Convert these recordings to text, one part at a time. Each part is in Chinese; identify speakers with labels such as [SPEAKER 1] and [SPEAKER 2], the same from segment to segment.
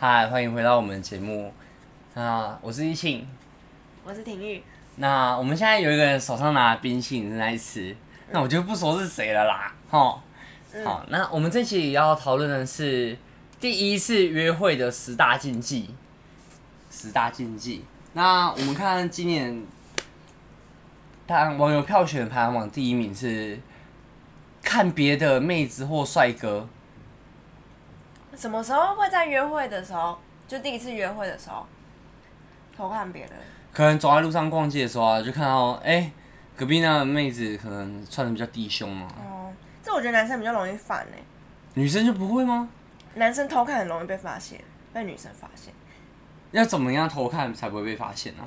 [SPEAKER 1] 嗨，欢迎回到我们的节目。那我是一庆，
[SPEAKER 2] 我是廷玉。
[SPEAKER 1] 那我们现在有一个人手上拿冰淇淋正在吃，嗯、那我就不说是谁了啦。齁，嗯、好，那我们这期要讨论的是第一次约会的十大禁忌。十大禁忌。那我们看今年，当网友票选排行榜第一名是看别的妹子或帅哥。
[SPEAKER 2] 什么时候会在约会的时候，就第一次约会的时候偷看别人？
[SPEAKER 1] 可能走在路上逛街的时候啊，就看到哎、欸，隔壁那个妹子可能穿的比较低胸嘛。
[SPEAKER 2] 哦，这我觉得男生比较容易犯呢。
[SPEAKER 1] 女生就不会吗？
[SPEAKER 2] 男生偷看很容易被发现，被女生发现。
[SPEAKER 1] 要怎么样偷看才不会被发现呢、啊？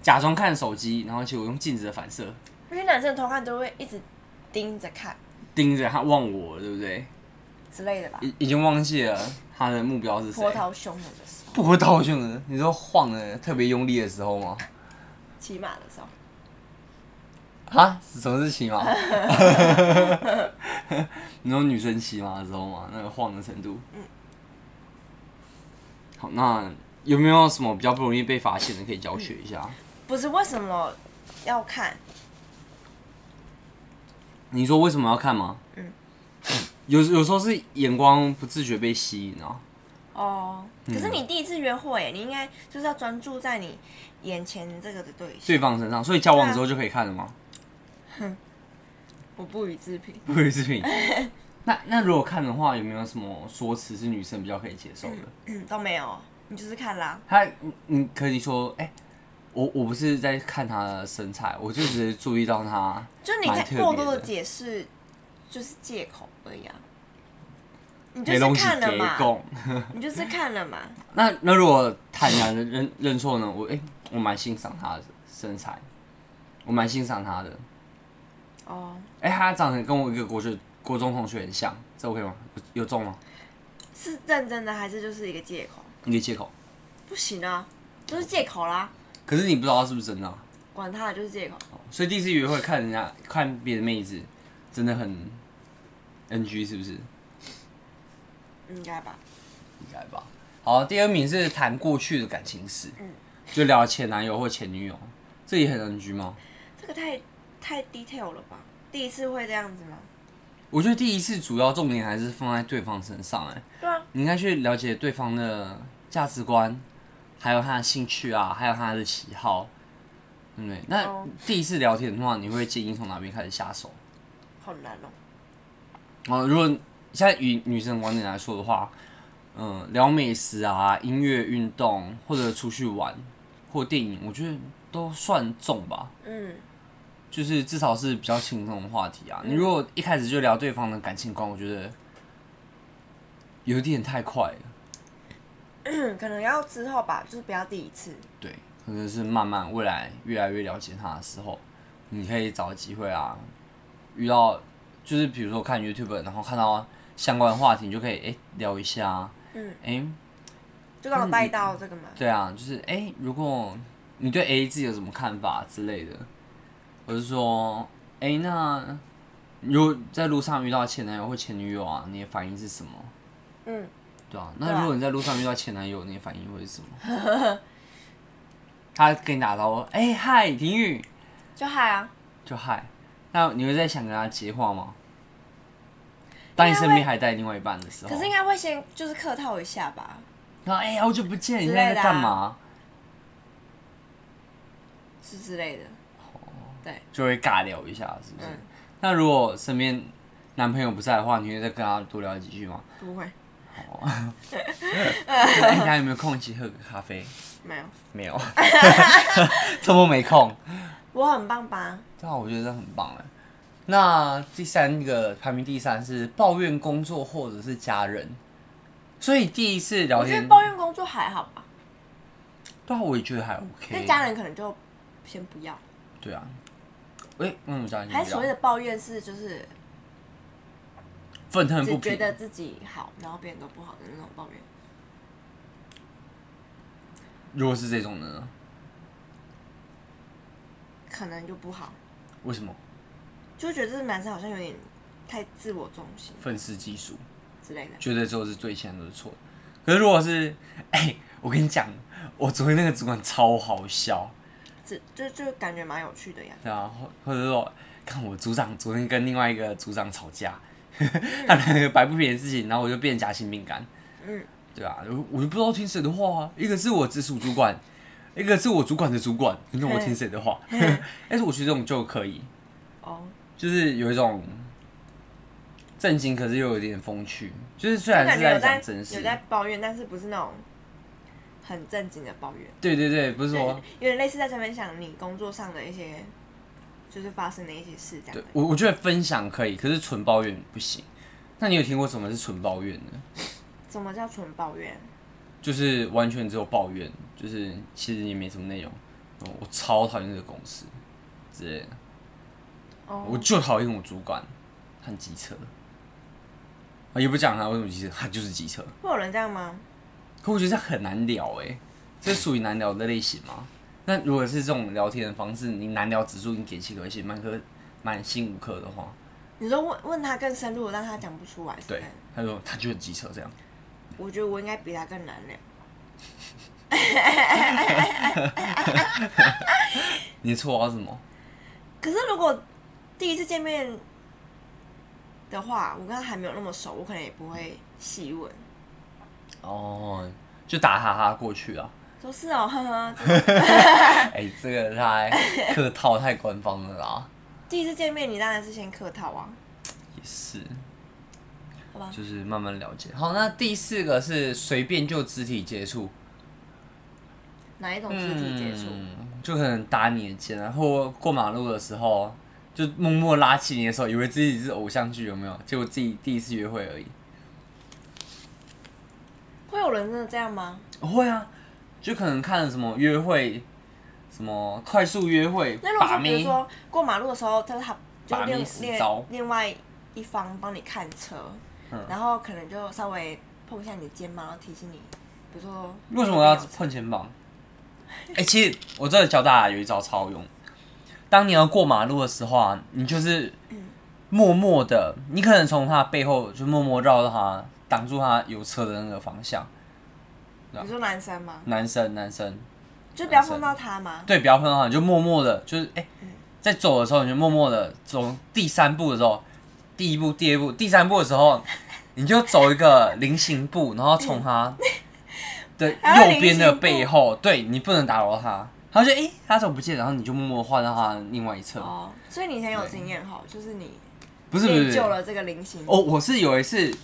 [SPEAKER 1] 假装看手机，然后结果用镜子的反射。
[SPEAKER 2] 因为男生偷看都会一直盯着看，
[SPEAKER 1] 盯着他望我，对不对？
[SPEAKER 2] 之类的吧。
[SPEAKER 1] 已已经忘记了他的目标是谁？
[SPEAKER 2] 波涛汹涌的时候。
[SPEAKER 1] 波涛汹涌，你说晃的特别用力的时候吗？
[SPEAKER 2] 骑马的时候。
[SPEAKER 1] 啊？什么是骑马？你说女生骑马的时候吗？那个晃的程度。嗯。好，那。有没有什么比较不容易被发现的可以教学一下？嗯、
[SPEAKER 2] 不是，为什么要看？
[SPEAKER 1] 你说为什么要看吗？嗯，有有时候是眼光不自觉被吸引啊。
[SPEAKER 2] 哦，可是你第一次约会，你应该就是要专注在你眼前这个的对象
[SPEAKER 1] 对方身上，所以交往之后就可以看了吗？
[SPEAKER 2] 哼、啊，我不予置评。
[SPEAKER 1] 不予置评。那那如果看的话，有没有什么说辞是女生比较可以接受的？
[SPEAKER 2] 嗯，嗯，都没有。你就是看啦，
[SPEAKER 1] 他，你可以说，哎、欸，我我不是在看他的身材，我就只是注意到他，
[SPEAKER 2] 就你太过多的解释，就是借口而已啊。你就是看了嘛，你就是看了嘛。
[SPEAKER 1] 那那如果坦然的认认错呢？我哎、欸，我蛮欣赏他的身材，我蛮欣赏他的。哦，哎，他长得跟我一个国学国中同学很像，这 OK 吗？有中吗？
[SPEAKER 2] 是认真的还是就是一个借口？
[SPEAKER 1] 一个借口，
[SPEAKER 2] 不行啊，就是借口啦。
[SPEAKER 1] 可是你不知道他是不是真的啊？
[SPEAKER 2] 管他的，就是借口。
[SPEAKER 1] 所以第一次约会看人家看别的妹子，真的很 NG，是不是？
[SPEAKER 2] 应该吧。
[SPEAKER 1] 应该吧。好，第二名是谈过去的感情史，嗯，就聊前男友或前女友，这也很 NG 吗？
[SPEAKER 2] 这个太太 detail 了吧？第一次会这样子吗？
[SPEAKER 1] 我觉得第一次主要重点还是放在对方身上，哎，
[SPEAKER 2] 对啊，
[SPEAKER 1] 你应该去了解对方的价值观，还有他的兴趣啊，还有他的喜好，对不对？那第一次聊天的话，你会建议从哪边开始下手？
[SPEAKER 2] 好难哦。
[SPEAKER 1] 哦，如果现在以女生的观点来说的话，嗯，聊美食啊、音乐、运动，或者出去玩，或电影，我觉得都算重吧。嗯。就是至少是比较轻松的话题啊。你如果一开始就聊对方的感情观，我觉得有点太快了。
[SPEAKER 2] 可能要之后吧，就是不要第一次。
[SPEAKER 1] 对，可能是慢慢未来越来越了解他的时候，你可以找机会啊，遇到就是比如说看 YouTube，然后看到相关的话题，你就可以哎、欸、聊一下。嗯。哎、欸，
[SPEAKER 2] 就刚好带到这个嘛。
[SPEAKER 1] 对啊，就是哎、欸，如果你对 AA 制有什么看法之类的。我是说，哎、欸，那如果在路上遇到前男友或前女友啊，你的反应是什么？嗯，对啊。那如果你在路上遇到前男友，你的反应会是什么？他跟你打招呼，哎、欸，嗨，廷玉，
[SPEAKER 2] 就嗨啊，
[SPEAKER 1] 就嗨。那你会在想跟他接话吗？当你身边还带另外一半的时候，
[SPEAKER 2] 可是应该会先就是客套一下吧。
[SPEAKER 1] 然后，哎、欸，好久不见，你现在在干嘛？
[SPEAKER 2] 是之类的。对，
[SPEAKER 1] 就会尬聊一下，是不是？嗯、那如果身边男朋友不在的话，你会再跟他多聊几句吗？
[SPEAKER 2] 不会。
[SPEAKER 1] 好、哦。那你有没有空一起喝个咖啡？
[SPEAKER 2] 没有。
[SPEAKER 1] 没有。这么没空。
[SPEAKER 2] 我很棒吧？
[SPEAKER 1] 对啊，我觉得这很棒哎。那第三个排名第三是抱怨工作或者是家人，所以第一次聊天，
[SPEAKER 2] 我觉得抱怨工作还好吧？
[SPEAKER 1] 对啊，我也觉得还 OK。
[SPEAKER 2] 那家人可能就先不要。
[SPEAKER 1] 对啊。哎、欸，嗯，
[SPEAKER 2] 还所谓的抱怨是就是
[SPEAKER 1] 愤恨不平，
[SPEAKER 2] 只觉得自己好，然后别人都不好的那种抱怨。
[SPEAKER 1] 如果是这种的呢？
[SPEAKER 2] 可能就不好。
[SPEAKER 1] 为什么？
[SPEAKER 2] 就会觉得这个男生好像有点太自我中心，
[SPEAKER 1] 愤世嫉俗
[SPEAKER 2] 之类的，
[SPEAKER 1] 觉得之后是对，现在都是错。可是如果是，哎、欸，我跟你讲，我昨天那个主管超好笑，
[SPEAKER 2] 这就就感觉蛮有趣的呀。
[SPEAKER 1] 对啊，或或者说，看我组长昨天跟另外一个组长吵架，他那个摆不平的事情，然后我就变夹心饼干。嗯，对啊，我我就不知道听谁的话啊。一个是我直属主管，一个是我主管的主管，你看我听谁的话？但是我觉得这种就可以，哦，就是有一种。正经，可是又有点风趣，就是虽然是在讲真实，
[SPEAKER 2] 有在抱怨，但是不是那种很正经的抱怨。
[SPEAKER 1] 对对对，不是说
[SPEAKER 2] 有点类似在分享你工作上的一些，就是发生的一些事这样。
[SPEAKER 1] 对，我我觉得分享可以，可是纯抱怨不行。那你有听过什么是纯抱怨呢？
[SPEAKER 2] 什么叫纯抱怨？
[SPEAKER 1] 就是完全只有抱怨，就是其实也没什么内容。我超讨厌这个公司之类的。哦，我就讨厌我主管，很机车。也不讲他为什么机车，他就是机车。
[SPEAKER 2] 会有人这样吗？
[SPEAKER 1] 可我觉得这很难聊哎，这属于难聊的类型吗？那如果是这种聊天的方式，你难聊指数你给七颗星，满颗满星五颗的话，
[SPEAKER 2] 你说问问他更深入，让他讲不出来。
[SPEAKER 1] 对，他说他就是机车这样。
[SPEAKER 2] 我觉得我应该比他更难聊。
[SPEAKER 1] 你的绰号是什么？
[SPEAKER 2] 可是如果第一次见面。的话，我跟他还没有那么熟，我可能也不会细问。
[SPEAKER 1] 哦，就打哈哈过去啊。
[SPEAKER 2] 说是哦，呵呵。
[SPEAKER 1] 哎，这个太客套，太官方了啦。
[SPEAKER 2] 第一次见面，你当然是先客套啊。
[SPEAKER 1] 也是。
[SPEAKER 2] 好吧。
[SPEAKER 1] 就是慢慢了解。好，那第四个是随便就肢体接触。
[SPEAKER 2] 哪一种肢体接触？
[SPEAKER 1] 嗯，就可能搭你的肩然后过马路的时候。就默默拉起你的手，以为自己是偶像剧，有没有？结果自己第一次约会而已。
[SPEAKER 2] 会有人真的这样吗？
[SPEAKER 1] 会啊，就可能看了什么约会，什么快速约会。
[SPEAKER 2] 那如果说比如说过马路的时候，他他就另另另外一方帮你看车，嗯，然后可能就稍微碰一下你的肩膀，然后提醒你，比如说
[SPEAKER 1] 为什么要碰肩膀？哎、欸，其实我这里教大家有一招超用。当你要过马路的时候啊，你就是默默的，你可能从他背后就默默绕到他，挡住他有车的那个方向。
[SPEAKER 2] 你说男生吗？
[SPEAKER 1] 男生，男生，
[SPEAKER 2] 就不要碰到他吗？
[SPEAKER 1] 对，不要碰到他，你就默默的，就是哎、欸，在走的时候你就默默的走第三步的时候，第一步、第二步、第三步的时候，你就走一个菱形步，然后从他 的右边的背后，对，你不能打扰他。然后就哎，他怎么不见？然后你就默默换到他另外一侧。
[SPEAKER 2] 哦，所以你很有经验哈，就是你
[SPEAKER 1] 不是不
[SPEAKER 2] 是救了这个菱形。
[SPEAKER 1] 哦，我是有一次，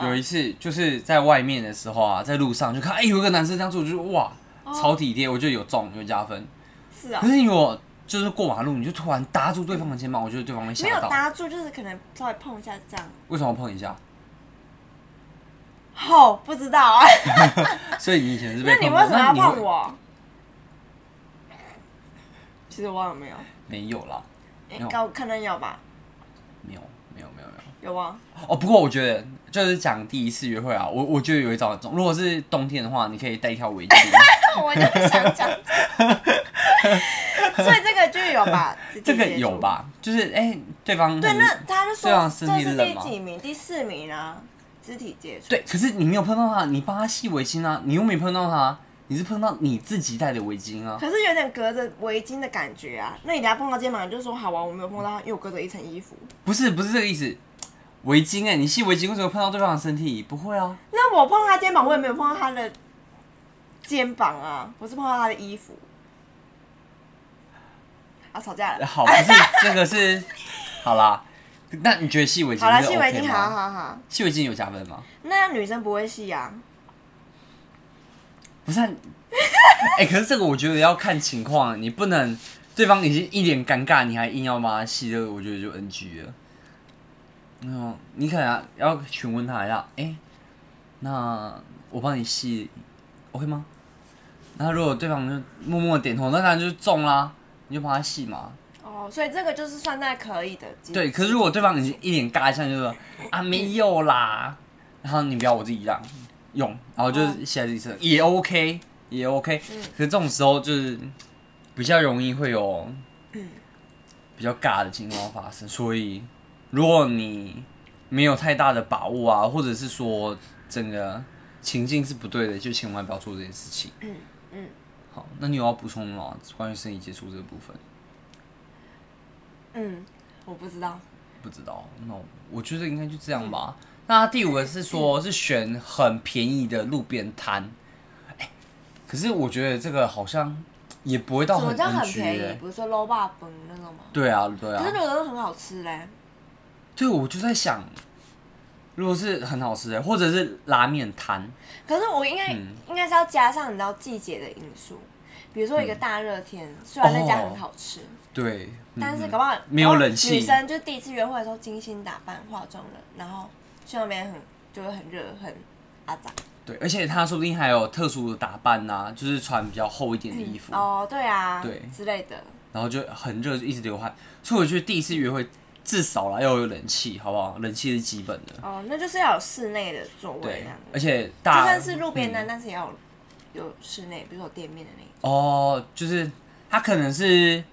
[SPEAKER 1] 有一次就是在外面的时候啊，在路上就看哎，有一个男生这样做，就哇，超体贴，我觉得有中，有加分。
[SPEAKER 2] 是啊。
[SPEAKER 1] 可是如果就是过马路，你就突然搭住对方的肩膀，我觉得对方会吓到。
[SPEAKER 2] 没有搭住，就是可能稍微碰一下这样。
[SPEAKER 1] 为什么碰一下？
[SPEAKER 2] 哦，不知道啊。
[SPEAKER 1] 所以你以前是被碰。
[SPEAKER 2] 那你为什么要碰我？其实我忘了没有，
[SPEAKER 1] 没有啦，
[SPEAKER 2] 高可能有吧，
[SPEAKER 1] 没有，没有，没有，没有，
[SPEAKER 2] 有啊。
[SPEAKER 1] 哦，不过我觉得就是讲第一次约会啊，我我觉得有一招很重，如果是冬天的话，你可以带一条围巾。
[SPEAKER 2] 我就想讲，所以这个就有吧，
[SPEAKER 1] 这个有吧，就是哎、欸，对方
[SPEAKER 2] 对，那他就说
[SPEAKER 1] 这是第
[SPEAKER 2] 几名？第四名啊，肢体接触。
[SPEAKER 1] 对，可是你没有碰到他，你帮他系围巾啊，你又没碰到他。你是碰到你自己戴的围巾啊？
[SPEAKER 2] 可是有点隔着围巾的感觉啊。那你等下碰到肩膀，你就说好啊，我没有碰到他，因为我隔着一层衣服。
[SPEAKER 1] 不是，不是这个意思。围巾哎，你系围巾为什么碰到对方的身体？不会啊。
[SPEAKER 2] 那我碰他肩膀，我也没有碰到他的肩膀啊，我是碰到他的衣服。啊，吵架了。
[SPEAKER 1] 好，不是 这个是好啦。那你觉得系围巾？好了，系围巾，
[SPEAKER 2] 好好好。
[SPEAKER 1] 系围巾有加分吗？
[SPEAKER 2] 那女生不会系啊。
[SPEAKER 1] 不是，哎、欸，可是这个我觉得要看情况，你不能对方已经一脸尴尬，你还硬要帮他系，这个我觉得就 NG 了。那你可能要询问他一下，哎、欸，那我帮你系，OK 吗？那如果对方就默默点头，那当然就中啦，你就帮他系嘛。
[SPEAKER 2] 哦，所以这个就是算在可以的。
[SPEAKER 1] 对，可是如果对方已经一脸尬一下，就说啊没有啦，然后你不要我自己让。用，然后就是现在这一次也 OK，也 OK，嗯。可是这种时候就是比较容易会有比较尬的情况发生，所以如果你没有太大的把握啊，或者是说整个情境是不对的，就千万不要做这件事情。
[SPEAKER 2] 嗯嗯。
[SPEAKER 1] 好，那你有要补充吗？关于身体接触这个部分？
[SPEAKER 2] 嗯，我不知道。
[SPEAKER 1] 不知道，那我觉得应该就这样吧。嗯、那第五个是说，是选很便宜的路边摊。哎，可是我觉得这个好像也不会到很 NG，什么叫很便宜？
[SPEAKER 2] 不是说卤肉饭那种吗？
[SPEAKER 1] 对啊，对啊。
[SPEAKER 2] 可是有的很好吃嘞。
[SPEAKER 1] 对，我就在想，如果是很好吃的，或者是拉面摊。
[SPEAKER 2] 可是我应该、嗯、应该是要加上你知道季节的因素，比如说一个大热天，嗯、虽然那家很好吃。哦
[SPEAKER 1] 对，
[SPEAKER 2] 但是搞不好
[SPEAKER 1] 没有冷气。
[SPEAKER 2] 女生就第一次约会的时候精心打扮、化妆了，然后去那边很就会很热、很阿杂。
[SPEAKER 1] 对，而且她说不定还有特殊的打扮呐、啊，就是穿比较厚一点的衣服。
[SPEAKER 2] 嗯、哦，对啊，对之类的。
[SPEAKER 1] 然后就很热，就一直流汗。所以我觉得第一次约会至少啦要有冷气，好不好？冷气是基本的。
[SPEAKER 2] 哦，那就是要有室内的座位
[SPEAKER 1] 对，而且大
[SPEAKER 2] 就算是路边摊，嗯、但是也要有有室内，比如说有店面的那种。
[SPEAKER 1] 哦，就是它可能是。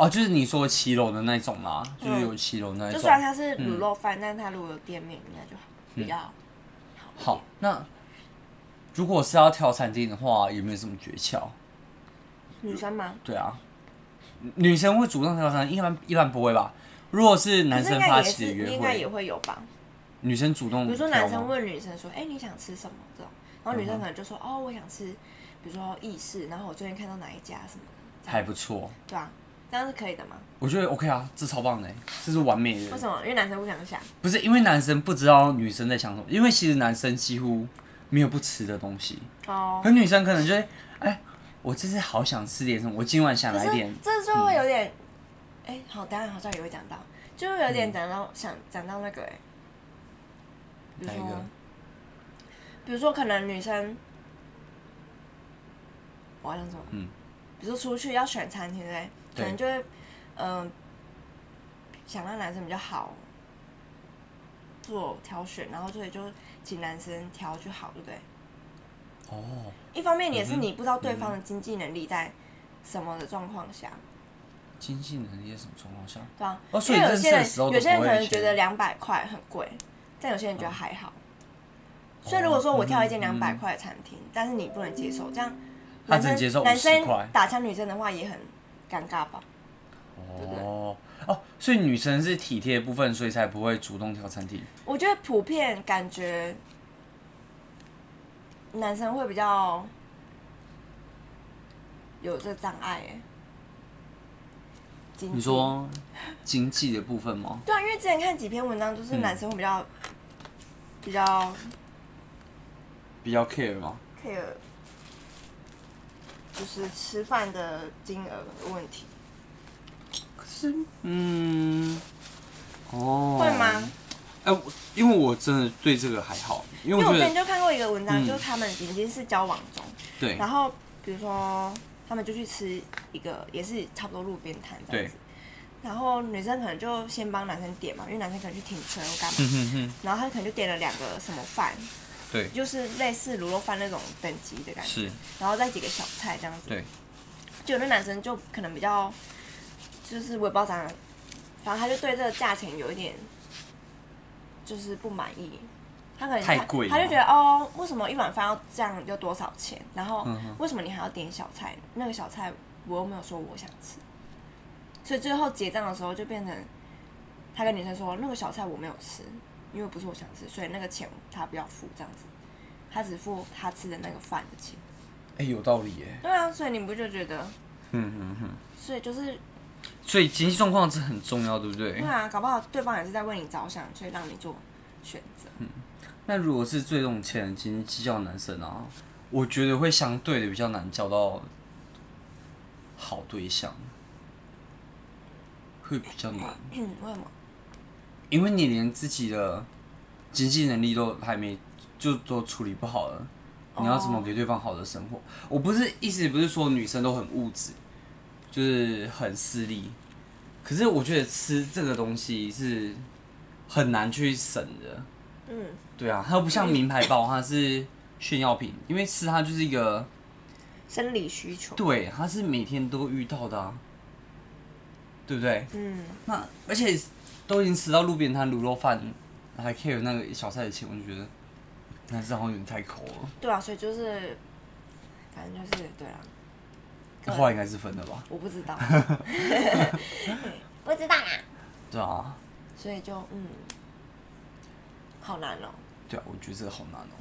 [SPEAKER 1] 哦，就是你说骑楼的那种啦，嗯、就是有骑楼那种。
[SPEAKER 2] 就虽然它是卤肉饭，嗯、但它如果有店面，应该就好，比较好。
[SPEAKER 1] 那如果是要挑餐厅的话，有没有什么诀窍？
[SPEAKER 2] 女生吗？
[SPEAKER 1] 对啊，女生会主动挑餐厅，一般一般不会吧？如果是男生发起的约会，
[SPEAKER 2] 应该也会有吧？
[SPEAKER 1] 女生主动，
[SPEAKER 2] 比如说男生问女生说：“哎、欸，你想吃什么？”这种，然后女生可能就说：“嗯、哦，我想吃，比如说意式，然后我最近看到哪一家什么的，
[SPEAKER 1] 还不错。”
[SPEAKER 2] 对啊。这样是可以的吗？
[SPEAKER 1] 我觉得 OK 啊，这超棒的，这是完美的。
[SPEAKER 2] 为什么？因为男生不想想。
[SPEAKER 1] 不是因为男生不知道女生在想什么，因为其实男生几乎没有不吃的东西。哦。可女生可能就会，哎、欸，我这次好想吃点什么，我今晚想来点。
[SPEAKER 2] 这就会有点，哎、好，等下好像也会讲到，就会有点讲到、嗯、想讲到那个哎，比如说，个比如说可能女生，我要讲什么？嗯。比如说出去要选餐厅，对？可能就会，嗯、呃，想让男生比较好做挑选，然后所以就请男生挑就好，对不对？
[SPEAKER 1] 哦。
[SPEAKER 2] 一方面也是你不知道对方的经济能力在什么的状况下。
[SPEAKER 1] 经济能力在什么状况下？
[SPEAKER 2] 对啊。
[SPEAKER 1] 哦，
[SPEAKER 2] 所以有些人有些人可能觉得两百块很贵，但有些人觉得还好。哦、所以如果说我挑一间两百块的餐厅，嗯、但是你不能接受，这样男生男生打枪女生的话也很。尴尬吧？
[SPEAKER 1] 哦哦，所以女生是体贴的部分，所以才不会主动挑餐厅。
[SPEAKER 2] 我觉得普遍感觉男生会比较有这个障碍哎。
[SPEAKER 1] 你说经济的部分吗？
[SPEAKER 2] 对啊，因为之前看几篇文章，就是男生会比较、嗯、比较
[SPEAKER 1] 比较 care 吗
[SPEAKER 2] ？care。就是吃饭的金额的问题。
[SPEAKER 1] 可是，嗯，哦，
[SPEAKER 2] 会吗？
[SPEAKER 1] 哎、欸，因为我真的对这个还好，因为我，
[SPEAKER 2] 因为我之前就看过一个文章，嗯、就是他们已经是交往中，
[SPEAKER 1] 对，
[SPEAKER 2] 然后比如说他们就去吃一个，也是差不多路边摊这样子，然后女生可能就先帮男生点嘛，因为男生可能去停车或干嘛，嗯、哼哼。然后他可能就点了两个什么饭。
[SPEAKER 1] 对，
[SPEAKER 2] 就是类似卤肉饭那种等级的感觉，
[SPEAKER 1] 是，
[SPEAKER 2] 然后再几个小菜这样子，
[SPEAKER 1] 对，
[SPEAKER 2] 就有那男生就可能比较，就是我也不知道咋，反正他就对这个价钱有一点，就是不满意，他可能
[SPEAKER 1] 太贵，
[SPEAKER 2] 他就觉得哦，为什么一碗饭要这样，要多少钱？然后为什么你还要点小菜？那个小菜我又没有说我想吃，所以最后结账的时候就变成，他跟女生说那个小菜我没有吃。因为不是我想吃，所以那个钱他不要付，这样子，他只付他吃的那个饭的钱。
[SPEAKER 1] 哎、欸，有道理耶。
[SPEAKER 2] 对啊，所以你不就觉得？
[SPEAKER 1] 嗯嗯嗯。
[SPEAKER 2] 所以就是，
[SPEAKER 1] 所以经济状况是很重要，对不对？
[SPEAKER 2] 对啊，搞不好对方也是在为你着想，所以让你做选择。
[SPEAKER 1] 嗯，那如果是最重钱、斤斤计较的男生啊，我觉得会相对的比较难交到好对象，会比较难。
[SPEAKER 2] 嗯，为什么？
[SPEAKER 1] 因为你连自己的经济能力都还没，就都处理不好了，你要怎么给对方好的生活？我不是意思不是说女生都很物质，就是很势利，可是我觉得吃这个东西是很难去省的。嗯，对啊，它又不像名牌包，它是炫耀品，因为吃它就是一个
[SPEAKER 2] 生理需求。
[SPEAKER 1] 对，它是每天都遇到的啊，对不对？嗯，那而且。都已经吃到路边摊卤肉饭，还 care 那个小菜的钱，我就觉得那是好像有点太抠了。
[SPEAKER 2] 对啊，所以就是，反正就是对啊。
[SPEAKER 1] 后来应该是分的吧？
[SPEAKER 2] 我不知道，不知道啊。
[SPEAKER 1] 对啊。
[SPEAKER 2] 所以就嗯，好难哦。
[SPEAKER 1] 对啊，我觉得这个好难哦。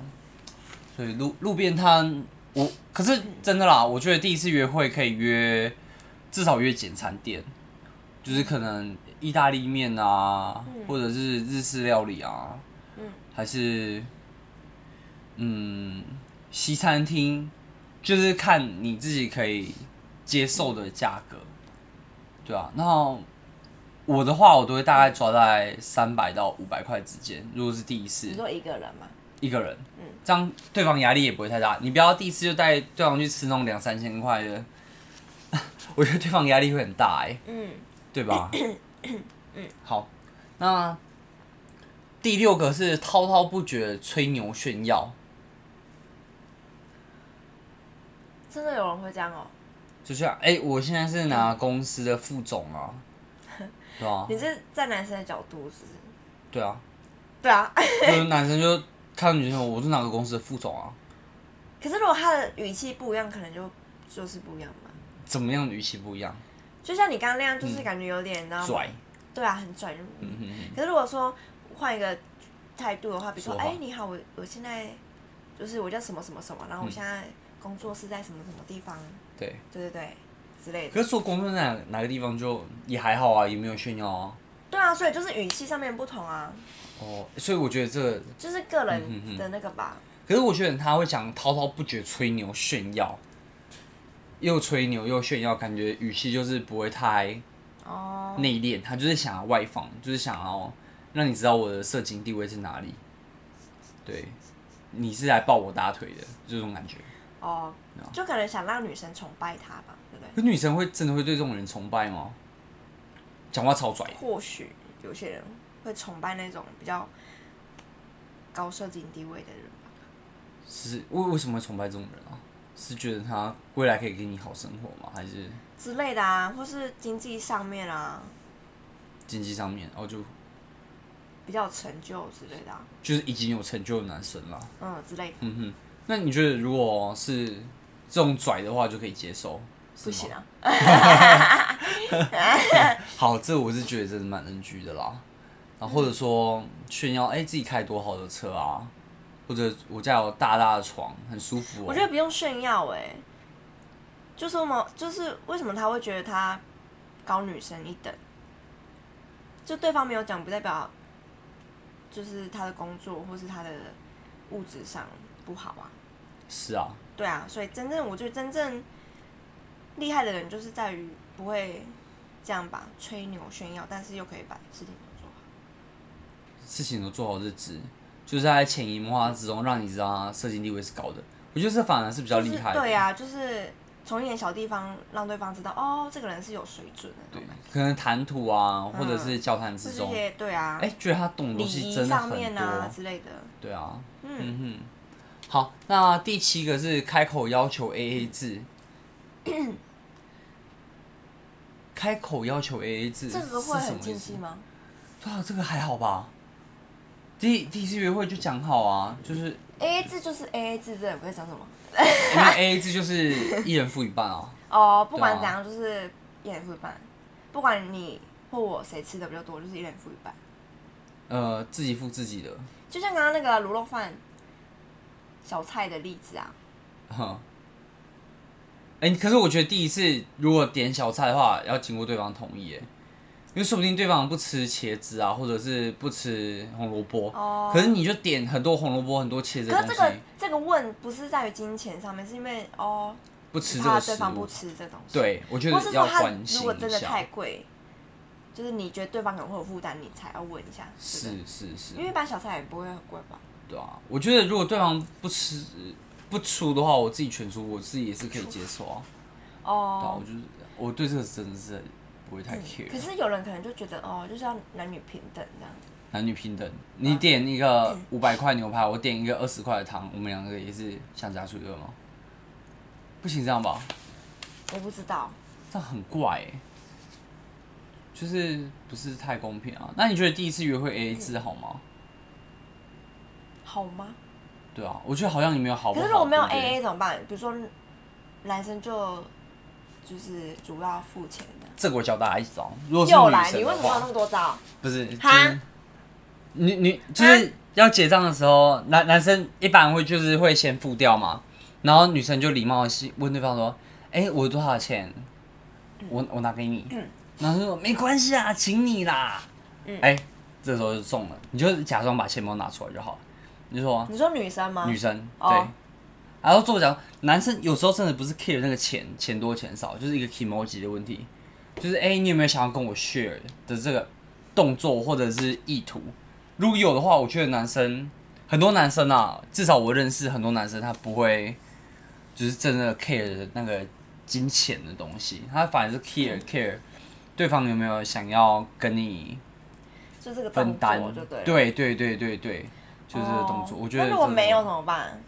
[SPEAKER 1] 所以路路边摊，我可是真的啦，我觉得第一次约会可以约，至少约简餐店，就是可能意大利面啊，嗯、或者是日式料理啊，嗯、还是嗯西餐厅，就是看你自己可以接受的价格，对啊，那。我的话，我都会大概抓在三百到五百块之间。如果是第一次，
[SPEAKER 2] 你说一个人嘛？
[SPEAKER 1] 一个人，嗯，这样对方压力也不会太大。你不要第一次就带对方去吃那种两三千块的，我觉得对方压力会很大哎，嗯，对吧？嗯，好，那第六个是滔滔不绝吹牛炫耀，
[SPEAKER 2] 真的有人会这样哦？
[SPEAKER 1] 就像哎、欸，我现在是拿公司的副总啊。对啊，
[SPEAKER 2] 你是在男生的角度是不是？
[SPEAKER 1] 对啊，
[SPEAKER 2] 对啊，
[SPEAKER 1] 就是男生就看女生，我是哪个公司的副总啊？
[SPEAKER 2] 可是如果他的语气不一样，可能就就是不一样嘛。
[SPEAKER 1] 怎么样语气不一样？
[SPEAKER 2] 就像你刚刚那样，就是感觉有点那拽。对啊，很拽。嗯哼哼。可是如果说换一个态度的话，比如说，哎，你好，我我现在就是我叫什么什么什么，然后我现在工作是在什么什么地方？对，对对对。
[SPEAKER 1] 可是说工作在哪哪个地方就也还好啊，也没有炫耀啊。
[SPEAKER 2] 对啊，所以就是语气上面不同啊。
[SPEAKER 1] 哦，所以我觉得这个
[SPEAKER 2] 就是个人的那个吧。
[SPEAKER 1] 可是我觉得他会讲滔滔不绝吹牛炫耀，又吹牛又炫耀，感觉语气就是不会太哦内敛。他就是想要外放，就是想要让你知道我的社经地位是哪里。对，你是来抱我大腿的这种感觉。
[SPEAKER 2] 哦，就可能想让女生崇拜他吧。
[SPEAKER 1] 可女生会真的会对这种人崇拜吗？讲话超拽。
[SPEAKER 2] 或许有些人会崇拜那种比较高社经地位的人吧。
[SPEAKER 1] 是为为什么会崇拜这种人啊？是觉得他未来可以给你好生活吗？还是
[SPEAKER 2] 之类的啊？或是经济上面啊？
[SPEAKER 1] 经济上面，然后就
[SPEAKER 2] 比较有成就之类的啊。
[SPEAKER 1] 就是已经有成就的男生了。
[SPEAKER 2] 嗯，之类的。
[SPEAKER 1] 嗯哼，那你觉得如果是这种拽的话，就可以接受？
[SPEAKER 2] 不行啊！
[SPEAKER 1] 好，这我是觉得真的蛮 NG 的啦。然后或者说炫耀，哎、欸，自己开多好的车啊，或者我家有大大的床，很舒服、喔。
[SPEAKER 2] 我觉得不用炫耀，哎，就是么，就是为什么他会觉得他高女生一等？就对方没有讲，不代表就是他的工作或是他的物质上不好啊。
[SPEAKER 1] 是啊。
[SPEAKER 2] 对啊，所以真正我觉得真正。厉害的人就是在于不会这样吧，吹牛炫耀，但是又可以把事情都做好。
[SPEAKER 1] 事情都做好是指，就是在潜移默化之中让你知道他社经地位是高的。我觉得这反而是比较厉害的。
[SPEAKER 2] 对呀、啊，就是从一点小地方让对方知道，哦，这个人是有水准的。
[SPEAKER 1] 对，可能谈吐啊，或者是交谈之中，
[SPEAKER 2] 嗯、对啊，
[SPEAKER 1] 哎、欸，觉得他懂的东西真的很多
[SPEAKER 2] 啊之类的。
[SPEAKER 1] 对啊，嗯哼。好，那第七个是开口要求 AA 制。开口要求 A A 制，
[SPEAKER 2] 这个会很禁忌吗？
[SPEAKER 1] 对啊，这个还好吧。第第一次约会就讲好啊，就是
[SPEAKER 2] A A 制就是 A A 制，这也不会讲什么。
[SPEAKER 1] 因为 A A 制就是一人付一半啊。
[SPEAKER 2] 哦，不管怎样，就是一人付一半。不管你或我谁吃的比较多，就是一人付一半。
[SPEAKER 1] 呃，自己付自己的。
[SPEAKER 2] 就像刚刚那个卤肉饭小菜的例子啊。
[SPEAKER 1] 哼。哎、欸，可是我觉得第一次如果点小菜的话，要经过对方同意，哎，因为说不定对方不吃茄子啊，或者是不吃红萝卜。哦。可是你就点很多红萝卜、很多茄子。可是
[SPEAKER 2] 这个这个问不是在于金钱上面，是因为哦，
[SPEAKER 1] 不吃这个。
[SPEAKER 2] 对方不吃这东西。
[SPEAKER 1] 对，我觉得要关心一下。
[SPEAKER 2] 如果真的太贵，就是你觉得对方可能会有负担，你才要问一下。
[SPEAKER 1] 是是是。
[SPEAKER 2] 因为一般小菜也不会很贵吧？
[SPEAKER 1] 对啊，我觉得如果对方不吃。不出的话，我自己全出，我自己也是可以接受啊。哦。对啊，我就是我对这个真的是不会太 care。
[SPEAKER 2] 可是有人可能就觉得哦，就是要男女平等这样。
[SPEAKER 1] 男女平等，你点一个五百块牛排，我点一个二十块的汤，我们两个也是相加出一个吗？不行这样吧？
[SPEAKER 2] 我不知道。
[SPEAKER 1] 这样很怪哎，就是不是太公平啊？那你觉得第一次约会 AA 制好吗？
[SPEAKER 2] 好吗？
[SPEAKER 1] 对啊，我觉得好像也没有好不好。
[SPEAKER 2] 可是如果没有
[SPEAKER 1] 对不
[SPEAKER 2] A
[SPEAKER 1] 对
[SPEAKER 2] A 怎么办？比如说男生就就是主要付钱的。
[SPEAKER 1] 这个我教大家一招。如果是
[SPEAKER 2] 又来，
[SPEAKER 1] 女生的
[SPEAKER 2] 你为什么有
[SPEAKER 1] 话
[SPEAKER 2] 那么多招？
[SPEAKER 1] 不是，就
[SPEAKER 2] 哈
[SPEAKER 1] 是女女就是要结账的时候，男男生一般会就是会先付掉嘛，然后女生就礼貌的问对方说：“哎，我有多少钱？我我拿给你。”然后他说：“没关系啊，请你啦。”哎，这时候就中了，你就假装把钱包拿出来就好了。你就说
[SPEAKER 2] 你说女生吗？
[SPEAKER 1] 女生
[SPEAKER 2] 哦。
[SPEAKER 1] 对，然后作为讲男生有时候真的不是 care 那个钱钱多钱少，就是一个 emoji 的问题，就是哎，你有没有想要跟我 share 的这个动作或者是意图？如果有的话，我觉得男生很多男生啊，至少我认识很多男生，他不会就是真的 care 的那个金钱的东西，他反而是 care care 对方有没有想要跟你
[SPEAKER 2] 就这个
[SPEAKER 1] 分
[SPEAKER 2] 担。就对。
[SPEAKER 1] 对对对对对，就是这个动作。
[SPEAKER 2] 哦
[SPEAKER 1] 我觉得
[SPEAKER 2] 那如果没有怎么办？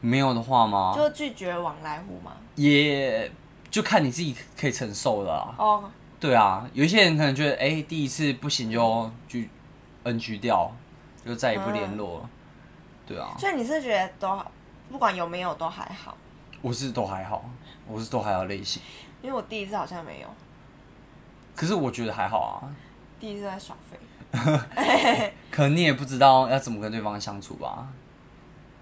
[SPEAKER 1] 没有的话吗？
[SPEAKER 2] 就拒绝往来户吗？
[SPEAKER 1] 也就看你自己可以承受的啦。
[SPEAKER 2] 哦，
[SPEAKER 1] 对啊，有一些人可能觉得，哎、第一次不行就拒 NG 掉，就再也不联络了。对啊，
[SPEAKER 2] 所以你是觉得都好，不管有没有都还好？
[SPEAKER 1] 我是都还好，我是都还好类型。
[SPEAKER 2] 因为我第一次好像没有，
[SPEAKER 1] 可是我觉得还好啊，
[SPEAKER 2] 第一次在耍废。
[SPEAKER 1] 可能你也不知道要怎么跟对方相处吧，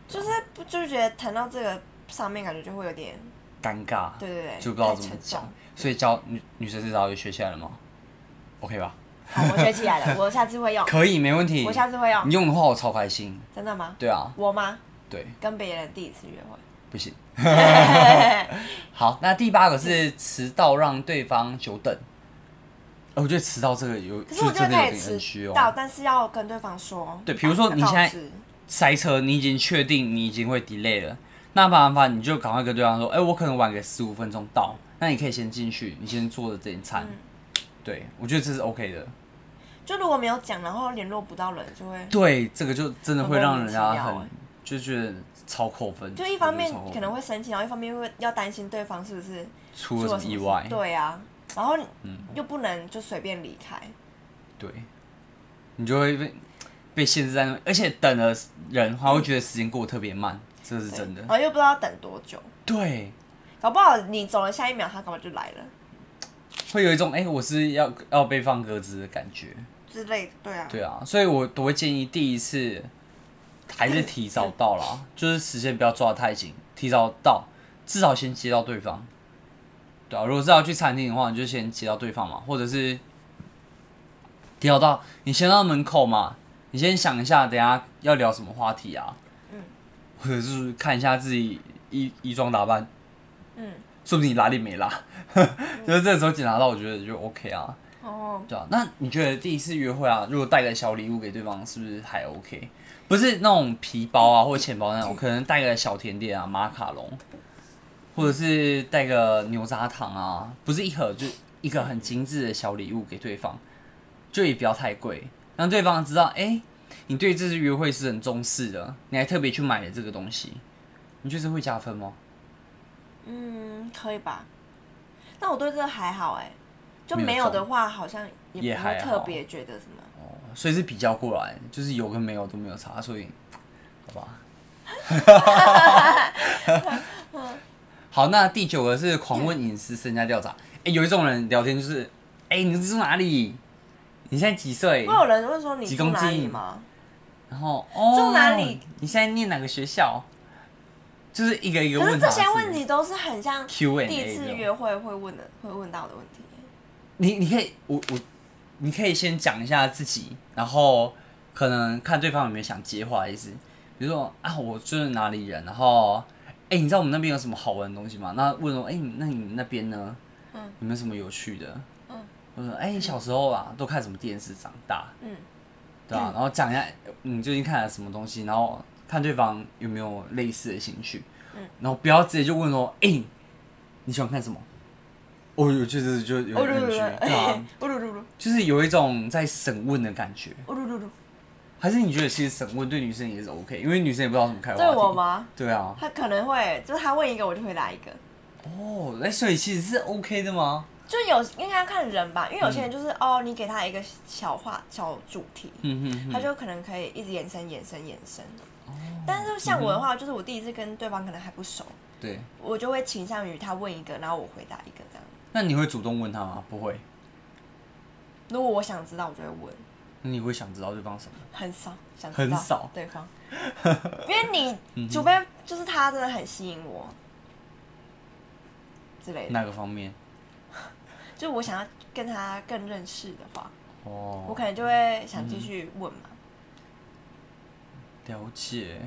[SPEAKER 2] 就是不就是觉得谈到这个上面，感觉就会有点，
[SPEAKER 1] 尴尬，
[SPEAKER 2] 对对对，
[SPEAKER 1] 就不知道怎么讲
[SPEAKER 2] 太沉重。
[SPEAKER 1] 所以教女女生这招就学起来了吗？OK 吧？
[SPEAKER 2] 好，我学起来了，我下次会用，
[SPEAKER 1] 可以，没问题。
[SPEAKER 2] 我下次会用
[SPEAKER 1] 你。用的话，我超开心。
[SPEAKER 2] 真的吗？
[SPEAKER 1] 对啊，
[SPEAKER 2] 我吗？
[SPEAKER 1] 对，
[SPEAKER 2] 跟别人第一次约会，
[SPEAKER 1] 不行。好，那第八个是迟到让对方久等。呃我觉得迟到这个有，
[SPEAKER 2] 可是我
[SPEAKER 1] 就真的有
[SPEAKER 2] 觉得可以
[SPEAKER 1] 点虚
[SPEAKER 2] 迟到，
[SPEAKER 1] 哦。
[SPEAKER 2] 但是要跟对方说。
[SPEAKER 1] 对比如说你现在
[SPEAKER 2] 告知
[SPEAKER 1] 塞车，你已经确定你已经会 delay 了，那没办法，你就赶快跟对方说，哎、我可能晚个十五分钟到，那你可以先进去，你先做的这一餐。
[SPEAKER 2] 嗯
[SPEAKER 1] 对，我觉得这是 OK 的。
[SPEAKER 2] 就如果没有讲，然后联络不到人，就会
[SPEAKER 1] 对，这个就真的会让人家很就觉得超扣分。
[SPEAKER 2] 就一方面
[SPEAKER 1] 我觉得超扣分
[SPEAKER 2] 可能会生气，然后一方面会要担心对方是不是
[SPEAKER 1] 出了什么意外。
[SPEAKER 2] 事对啊，然后
[SPEAKER 1] 嗯
[SPEAKER 2] 又不能就随便离开。
[SPEAKER 1] 对，你就会被被限制在那，而且等的人还会觉得时间过得特别慢，这是真的
[SPEAKER 2] 然。后又不知道等多久，
[SPEAKER 1] 对，
[SPEAKER 2] 搞不好你走了下一秒，他干嘛就来了
[SPEAKER 1] 会有一种哎、欸我是要要被放鸽子的感觉。
[SPEAKER 2] 之类的。对啊，
[SPEAKER 1] 对啊，所以我都会建议第一次还是提早到啦，就是时间不要抓得太紧，提早到，至少先接到对方。对啊，如果是要去餐厅的话，你就先接到对方嘛，或者是提早到，你先到门口嘛，你先想一下，等下要聊什么话题啊？
[SPEAKER 2] 嗯，
[SPEAKER 1] 或者是看一下自己衣衣装打扮，
[SPEAKER 2] 嗯，
[SPEAKER 1] 说不定你拉链没拉，就是这个时候检查到，我觉得就 OK 啊。
[SPEAKER 2] 哦，
[SPEAKER 1] 对啊，那你觉得第一次约会啊，如果带个小礼物给对方，是不是还 OK？不是那种皮包啊，或者钱包那种，可能带个小甜点啊，马卡龙，或者是带个牛轧糖啊，不是一盒，就一个很精致的小礼物给对方，就也不要太贵，让对方知道，哎、欸，你对这次约会是很重视的，你还特别去买了这个东西，你觉得会加分吗？
[SPEAKER 2] 嗯，可以吧？但我对这个还好哎，就没
[SPEAKER 1] 没有
[SPEAKER 2] 有的话，好像也不会
[SPEAKER 1] 也还好
[SPEAKER 2] 特别觉得什么。
[SPEAKER 1] 哦所以是比较过来，就是有跟没有都没有差，所以，好吧。好，那第九个是狂问隐私、身家调查。哎、欸，有一种人聊天就是，哎、欸，你住哪里？你现在几岁？
[SPEAKER 2] 会有人问说你
[SPEAKER 1] 几
[SPEAKER 2] 住哪里
[SPEAKER 1] 公斤
[SPEAKER 2] 吗？
[SPEAKER 1] 然后哦，
[SPEAKER 2] 住哪里？
[SPEAKER 1] 你现在念哪个学校？就是一个一个问。
[SPEAKER 2] 可是这些问题都是很像
[SPEAKER 1] Q&A
[SPEAKER 2] 第一次约会会问的，会问到的问题。
[SPEAKER 1] 你你可以，我我，你可以先讲一下自己，然后可能看对方有没有想接话的意思。比如说啊，我就是哪里人，然后哎、欸，你知道我们那边有什么好玩的东西吗？那问说，哎、欸，那你们那边呢？
[SPEAKER 2] 嗯，
[SPEAKER 1] 有没有什么有趣的？
[SPEAKER 2] 嗯，
[SPEAKER 1] 我说，哎、欸，你小时候啊，都看什么电视长大？
[SPEAKER 2] 嗯，
[SPEAKER 1] 对啊，然后讲一下你最近看了什么东西，然后看对方有没有类似的兴趣。
[SPEAKER 2] 嗯，
[SPEAKER 1] 然后不要直接就问说，哎、欸，你喜欢看什么？哦，有就是就有感觉，对啊，就是有一种在审问的感觉。还是你觉得其实审问对女生也是 OK，因为女生也不知道怎么开话题。
[SPEAKER 2] 对我吗？
[SPEAKER 1] 对啊。
[SPEAKER 2] 他可能会，就是他问一个，我就回答一个。
[SPEAKER 1] 哦，那所以其实是 OK 的吗？
[SPEAKER 2] 就有应该要看人吧，因为有些人就是、嗯、哦，你给他一个小话小主题，
[SPEAKER 1] 嗯哼哼，
[SPEAKER 2] 他就可能可以一直延伸、延伸、延伸。但是像我的话，就是我第一次跟对方可能还不熟，
[SPEAKER 1] 对，
[SPEAKER 2] 我就会倾向于他问一个，然后我回答一个这样。
[SPEAKER 1] 那你会主动问他吗？不会。
[SPEAKER 2] 如果我想知道，我就会问。
[SPEAKER 1] 那你会想知道对方什么？
[SPEAKER 2] 很少，想知道
[SPEAKER 1] 很少
[SPEAKER 2] 对方，因为你除非就是他真的很吸引我之类的。
[SPEAKER 1] 哪个方面？
[SPEAKER 2] 就我想要跟他更认识的话，
[SPEAKER 1] 哦，
[SPEAKER 2] 我可能就会想继续问嘛。
[SPEAKER 1] 了解。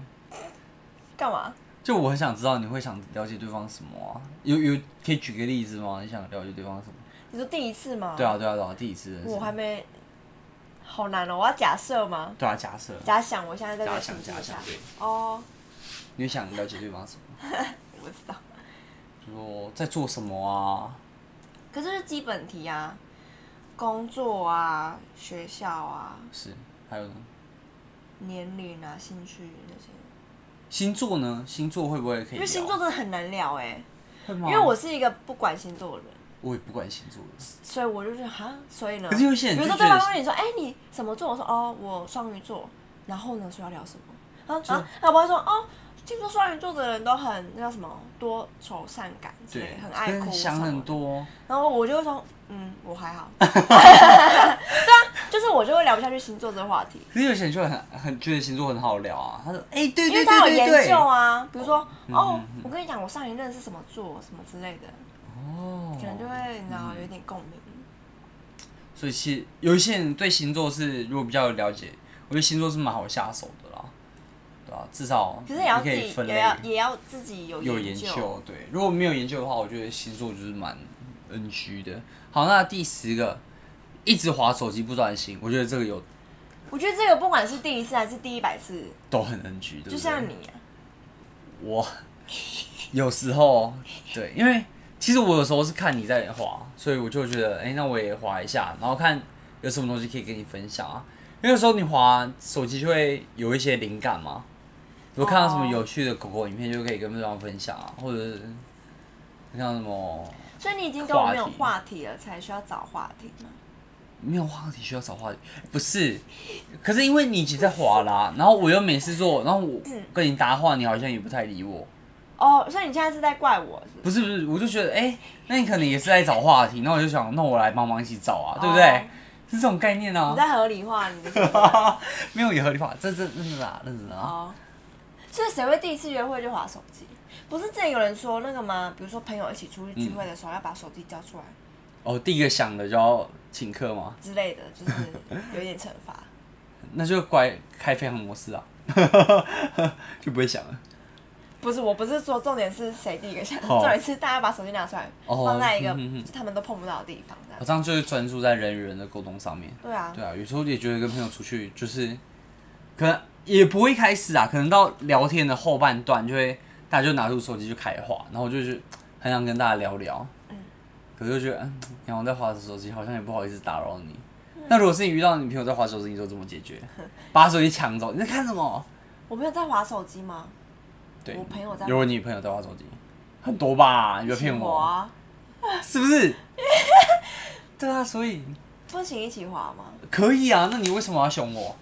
[SPEAKER 2] 干嘛？
[SPEAKER 1] 就我很想知道你会想了解对方什么啊？有有可以举个例子吗？你想了解对方什么？
[SPEAKER 2] 你说第一次吗？
[SPEAKER 1] 对啊对啊对啊，第一次。
[SPEAKER 2] 我还没。好难哦！我要假设吗？
[SPEAKER 1] 对啊，假设。
[SPEAKER 2] 假想，我现在在
[SPEAKER 1] 假想假想对。
[SPEAKER 2] 哦。
[SPEAKER 1] 你会想了解对方什么？
[SPEAKER 2] 我不知道。
[SPEAKER 1] 说在做什么啊？
[SPEAKER 2] 可是是基本题啊，工作啊，学校啊。
[SPEAKER 1] 是，还有呢？
[SPEAKER 2] 年龄啊，兴趣那些。
[SPEAKER 1] 星座呢？星座会不会可以？
[SPEAKER 2] 因为星座真的很难聊哎。因为我是一个不管星座的人。
[SPEAKER 1] 我也不管星座的，
[SPEAKER 2] 所以我就是哈，所以呢，
[SPEAKER 1] 可是有些人，
[SPEAKER 2] 比如说对方问你说，哎、欸，你什么座？我说哦，我双鱼座。然后呢，说要聊什么？啊啊，老婆说哦，听说双鱼座的人都很那叫什么多愁善感，对，很爱哭，
[SPEAKER 1] 想很多。
[SPEAKER 2] 然后我就会说，嗯，我还好。对啊，就是我就会聊不下去星座这个话题。
[SPEAKER 1] 可是有些人就很很觉得星座很好聊啊。他说，哎、欸，对对对对，对，
[SPEAKER 2] 因为他有研究啊。比如说，哦，我跟你讲，我上一任是什么座，什么之类的。哦，可能就会你知道有点共鸣，
[SPEAKER 1] 所以其实有一些人对星座是如果比较有了解，我觉得星座是蛮好下手的啦，对吧？至少可是也要自己也
[SPEAKER 2] 要也要自己有
[SPEAKER 1] 有研究，对。如果没有研究的话，我觉得星座就是蛮 NG 的。好，那第十个，一直划手机不专心，我觉得这个有，
[SPEAKER 2] 我觉得这个不管是第一次还是第一百次
[SPEAKER 1] 都很 NG 的，
[SPEAKER 2] 就像你啊，
[SPEAKER 1] 我有时候对，因为。其实我有时候是看你在滑，所以我就觉得，哎、欸，那我也滑一下，然后看有什么东西可以跟你分享啊。因为有时候你滑手机就会有一些灵感嘛，如果看到什么有趣的狗狗影片，就可以跟对方分享啊，或者是像什么。
[SPEAKER 2] 所以你已经跟我没有话题了，才需要找话题吗？
[SPEAKER 1] 没有话题需要找话题？不是，可是因为你已经在滑啦、啊，然后我又没事做，然后我跟你搭话，你好像也不太理我。
[SPEAKER 2] 哦，所以你现在是在怪我是不是？
[SPEAKER 1] 不是不是，我就觉得，哎、欸，那你可能也是在找话题，那我就想，那我来帮忙一起找啊，对不对？哦、是这种概念啊。
[SPEAKER 2] 你在合理化你的。
[SPEAKER 1] 没有也合理化，这这认真啊，认真啊。
[SPEAKER 2] 哦。所以谁会第一次约会就划手机？不是之前有人说那个吗？比如说朋友一起出去聚会的时候，要把手机交出来。
[SPEAKER 1] 哦，第一个想的就要请客吗？
[SPEAKER 2] 之类的，就是有一点惩罚。
[SPEAKER 1] 那就乖开飞行模式啊，就不会想了。
[SPEAKER 2] 不是，我不是说重点是谁第一个想，重点是大家把手机拿出来，放在一个他们都碰不到的地方。
[SPEAKER 1] 我这样就是专注在人与人的沟通上面。
[SPEAKER 2] 对啊，
[SPEAKER 1] 对啊，有时候也觉得跟朋友出去，就是可能也不会开始啊，可能到聊天的后半段就会大家就拿出手机就开话，然后就是很想跟大家聊聊。嗯。可是就觉得，嗯，然后在划着手机，好像也不好意思打扰你。那如果是你遇到你朋友在划手机，你说怎么解决？把手机抢走？你在看什么？
[SPEAKER 2] 我朋友在划手机吗？
[SPEAKER 1] 对，
[SPEAKER 2] 我朋友在，
[SPEAKER 1] 有你朋友在玩手机，很多吧？你别骗我，
[SPEAKER 2] 啊、
[SPEAKER 1] 是不是？对啊，所以
[SPEAKER 2] 不行一起滑吗？
[SPEAKER 1] 可以啊，那你为什么要凶我？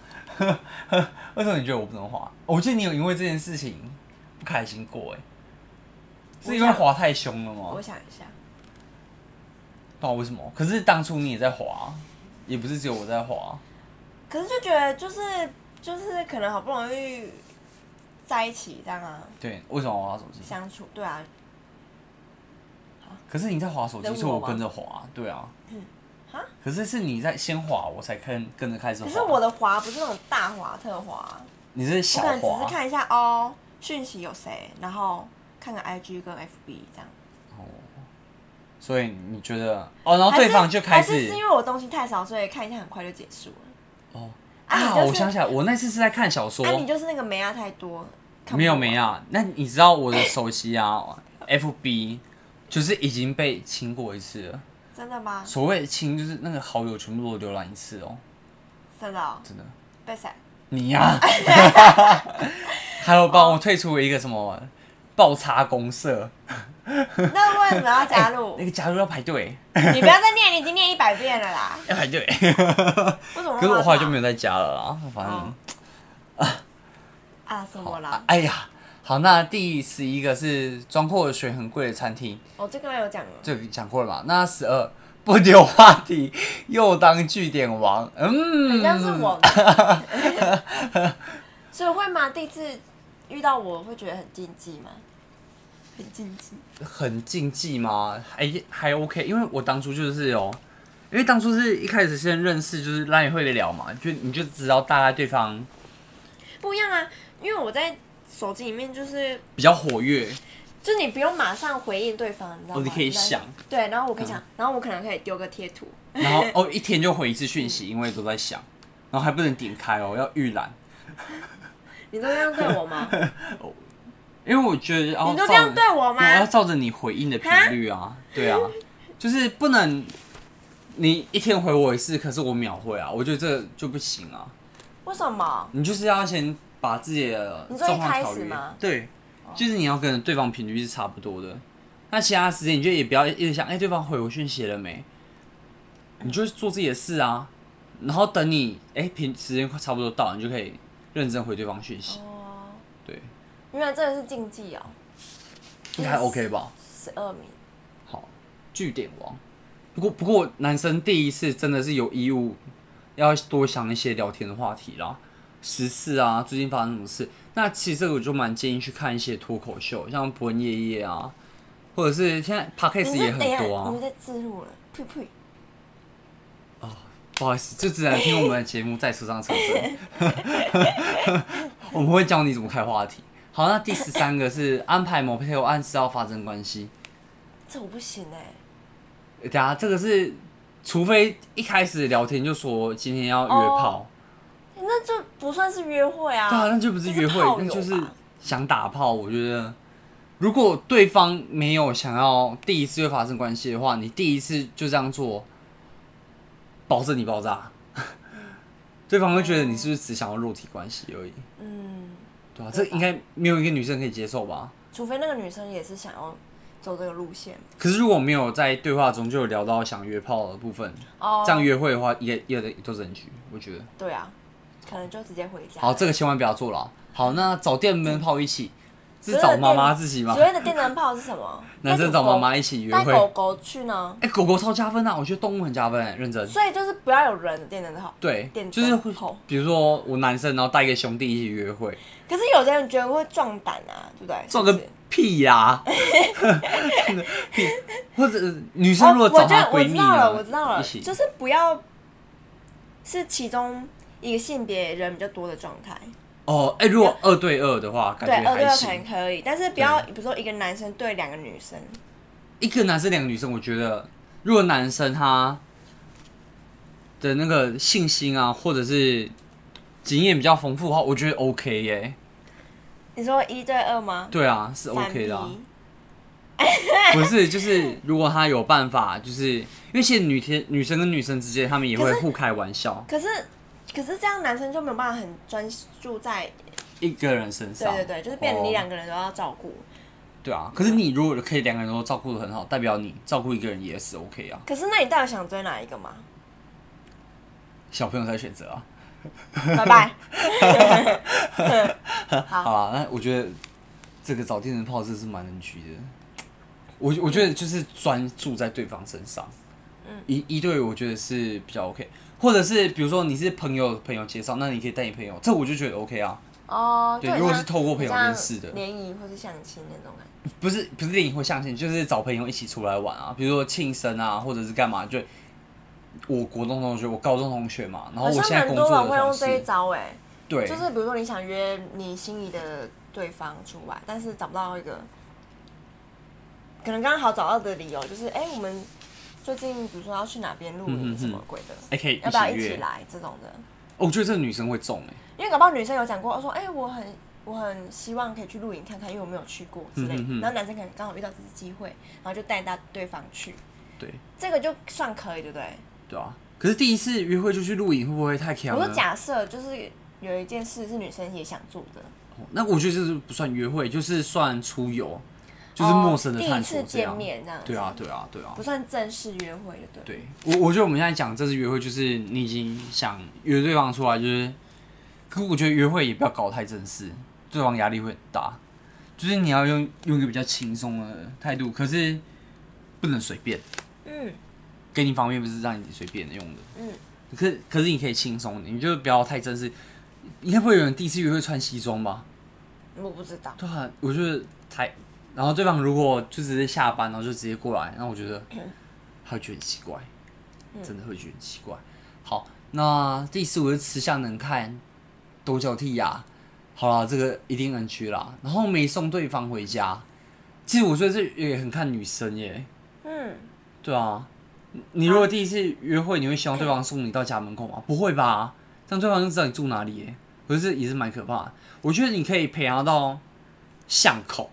[SPEAKER 1] 为什么你觉得我不能滑？我记得你有因为这件事情不开心过哎，是因为滑太凶了吗？
[SPEAKER 2] 我想一下，
[SPEAKER 1] 不知道为什么？可是当初你也在滑，也不是只有我在滑，
[SPEAKER 2] 可是就觉得就是就是可能好不容易。在一起这样啊？
[SPEAKER 1] 对，为什么我滑手机？
[SPEAKER 2] 相处，对啊。
[SPEAKER 1] 可是你在滑手机，是我跟着滑，对啊。嗯。可是是你在先滑，我才跟跟着开始滑。
[SPEAKER 2] 可是我的滑不是那种大滑特滑。
[SPEAKER 1] 你是小滑。
[SPEAKER 2] 我可能只是看一下哦，讯息有谁，然后看看 IG 跟 FB 这样。
[SPEAKER 1] 哦。所以你觉得哦，然后对方就开始。还是
[SPEAKER 2] 是因为我东西太少，所以看一下很快就结束了。哦。
[SPEAKER 1] 啊！我想起来，我那次是在看小说。
[SPEAKER 2] 那你就是那个没啊太多。
[SPEAKER 1] 没有没啊，那你知道我的手机啊，FB 就是已经被清过一次了。
[SPEAKER 2] 真的吗？
[SPEAKER 1] 所谓清就是那个好友全部都浏览一次哦。
[SPEAKER 2] 真的、哦。
[SPEAKER 1] 真的。
[SPEAKER 2] 被谁？
[SPEAKER 1] 你呀、啊。还有帮我退出一个什么爆叉公社。
[SPEAKER 2] 那为什么要加入？
[SPEAKER 1] 欸、那个加入要排队。
[SPEAKER 2] 你不要再念，你已经念一百遍了啦。
[SPEAKER 1] 要排队。
[SPEAKER 2] 为什么？
[SPEAKER 1] 可是我后来就没有再加了啦，反正。哦
[SPEAKER 2] 啊，什么啦？
[SPEAKER 1] 啊、哎呀，好，那第十一个是装货水很贵的餐厅。
[SPEAKER 2] 哦，这个有讲了，
[SPEAKER 1] 这个讲过了嘛？那十二不丢话题又当据点王，嗯，
[SPEAKER 2] 好像是我，所以会吗？第一次遇到我会觉得很禁忌吗？很禁忌，
[SPEAKER 1] 很禁忌吗？还还 OK，因为我当初就是有，因为当初是一开始先认识，就是让你会聊嘛，就你就知道大概对方
[SPEAKER 2] 不一样啊。因为我在手机里面就是
[SPEAKER 1] 比较活跃，
[SPEAKER 2] 就是你不用马上回应对方，你知道吗？
[SPEAKER 1] 哦，你可以想，
[SPEAKER 2] 对，然后我可以想，嗯、然后我可能可以丢个贴图，
[SPEAKER 1] 然后哦，一天就回一次讯息，因为都在想，然后还不能点开哦，要预览。
[SPEAKER 2] 你都这样对我吗？
[SPEAKER 1] 因为我觉得，哦
[SPEAKER 2] 你都这样对我吗？
[SPEAKER 1] 我要照着你回应的频率啊，对啊，就是不能你一天回我一次，可是我秒回啊，我觉得这就不行啊。
[SPEAKER 2] 为什么？
[SPEAKER 1] 你就是要先把自己的状况调节，对，就是你要跟对方频率是差不多的。那其他时间你就也不要一直想，哎，对方回我讯息了没？你就做自己的事啊，然后等你哎，平时间快差不多到，你就可以认真回对方讯息。对。
[SPEAKER 2] 原来这个是禁忌哦，
[SPEAKER 1] 应该还 OK 吧？
[SPEAKER 2] 十二名，
[SPEAKER 1] 好，据点王。不过不过，男生第一次真的是有义务要多想一些聊天的话题啦，时事啊，最近发生什么事？那其实这个我就蛮建议去看一些脱口秀，像博恩夜夜啊，或者是现在 Podcast 也很多啊。
[SPEAKER 2] 你在自录了，呸呸。
[SPEAKER 1] 哦，不好意思，就只能听我们的节目在车上车震。我们会教你怎么开话题。好，那第十三个是安排某配偶按时要发生关系，
[SPEAKER 2] 这我不行哎、
[SPEAKER 1] 欸。等下，这个是除非一开始聊天就说今天要约炮，
[SPEAKER 2] 哦、那就不算是约会啊。
[SPEAKER 1] 对啊，那就不是约会，那就是想打炮。我觉得，如果对方没有想要第一次就发生关系的话，你第一次就这样做，保证你爆炸。嗯、对方会觉得你是不是只想要肉体关系而已？嗯。对啊，这应该没有一个女生可以接受吧？
[SPEAKER 2] 除非那个女生也是想要走这个路线。
[SPEAKER 1] 可是如果没有在对话中就有聊到想约炮的部分，oh, 这样约会的话也也得都是人局，我觉得。
[SPEAKER 2] 对啊，可能就直接回家。
[SPEAKER 1] 好，这个千万不要做了。好，那找电灯泡一起。是找妈妈自己吗？
[SPEAKER 2] 所谓的电灯泡是什么？
[SPEAKER 1] 男生找妈妈一起约会。
[SPEAKER 2] 带狗狗去呢？
[SPEAKER 1] 哎，狗狗超加分啊！我觉得动物很加分，认真。
[SPEAKER 2] 所以就是不要有人的电灯泡。
[SPEAKER 1] 对，就是会，比如说我男生，然后带一个兄弟一起约会。
[SPEAKER 2] 可是有的人觉得会壮胆啊，对不对？
[SPEAKER 1] 壮个屁呀！屁！或者女生如果找她闺蜜呢？
[SPEAKER 2] 我知道了，就是不要是其中一个性别人比较多的状态。
[SPEAKER 1] 哦，哎，如果二对二的话，感觉还行。
[SPEAKER 2] 对，二对二可能可以，但是不要，比如说一个男生对两个女生。
[SPEAKER 1] 一个男生两个女生，我觉得如果男生他的那个信心啊，或者是经验比较丰富的话，我觉得 OK 耶。
[SPEAKER 2] 你说一对二吗？
[SPEAKER 1] 对啊，是 OK 的啊。不是，就是如果他有办法，就是因为现在女天女生跟女生之间，他们也会互开玩笑。
[SPEAKER 2] 可是。可是这样，男生就没有办法很专注在
[SPEAKER 1] 一个人身上。
[SPEAKER 2] 对对对，就是变成你两个人都要照顾。
[SPEAKER 1] 对啊，可是你如果可以两个人都照顾的很好，代表你照顾一个人也是 OK 啊。
[SPEAKER 2] 可是那你到底想追哪一个嘛？
[SPEAKER 1] 小朋友才选择啊。
[SPEAKER 2] 拜拜。
[SPEAKER 1] 好啊，那我觉得这个找电灯泡真是蛮能举的。我我觉得就是专注在对方身上。嗯。一一对，我觉得是比较 OK。或者是比如说你是朋友朋友介绍，那你可以带你朋友，这我就觉得 OK 啊。哦，对，如果是透过朋友认识的。
[SPEAKER 2] 联谊或是相亲那种感觉，
[SPEAKER 1] 不是不是联谊或相亲，就是找朋友一起出来玩啊，比如说庆生啊，或者是干嘛，就我国中同学，我高中同学嘛，然后我现在工作会用这一
[SPEAKER 2] 招哎、欸，
[SPEAKER 1] 对，
[SPEAKER 2] 就是比如说你想约你心仪的对方出来，但是找不到一个，可能刚好找到的理由就是，哎、欸，我们。最近比如说要去哪边露营什么鬼的，哎，可以要不要一起来这种的？
[SPEAKER 1] 我觉得这个女生会中哎，
[SPEAKER 2] 因为搞不好女生有讲过，说哎，我很我很希望可以去露营看看，因为我没有去过之类的。然后男生可能刚好遇到这次机会，然后就带到对方去。
[SPEAKER 1] 对，
[SPEAKER 2] 这个就算可以，对不对？
[SPEAKER 1] 对啊。可是第一次约会就去露营，会不会太强？
[SPEAKER 2] 我说假设就是有一件事是女生也想做的，
[SPEAKER 1] 那我觉得这是不算约会，就是算出游。就是陌生的探索，
[SPEAKER 2] 第一次见面这样。
[SPEAKER 1] 对啊，对啊，对啊，
[SPEAKER 2] 不算正式约会的，对。
[SPEAKER 1] 对，我我觉得我们现在讲正式约会，就是你已经想约对方出来，就是。可我觉得约会也不要搞太正式，对方压力会很大。就是你要用用一个比较轻松的态度，可是不能随便。
[SPEAKER 2] 嗯，
[SPEAKER 1] 给你方便不是让你随便用的。
[SPEAKER 2] 嗯，
[SPEAKER 1] 可是可是你可以轻松，你就不要太正式。应该不会有人第一次约会穿西装吧？
[SPEAKER 2] 我不知道。
[SPEAKER 1] 对啊，我觉得太……然后对方如果就直接下班，然后就直接过来，那我觉得他会觉得很奇怪，真的会觉得很奇怪。好，那第四我是吃相能看，多交替呀。好啦，这个一定能去啦。然后没送对方回家，其实我觉得这也很看女生耶。
[SPEAKER 2] 嗯，
[SPEAKER 1] 对啊，你如果第一次约会，你会希望对方送你到家门口吗？不会吧，这样对方就知道你住哪里耶。可是也是蛮可怕的。我觉得你可以陪他到巷口，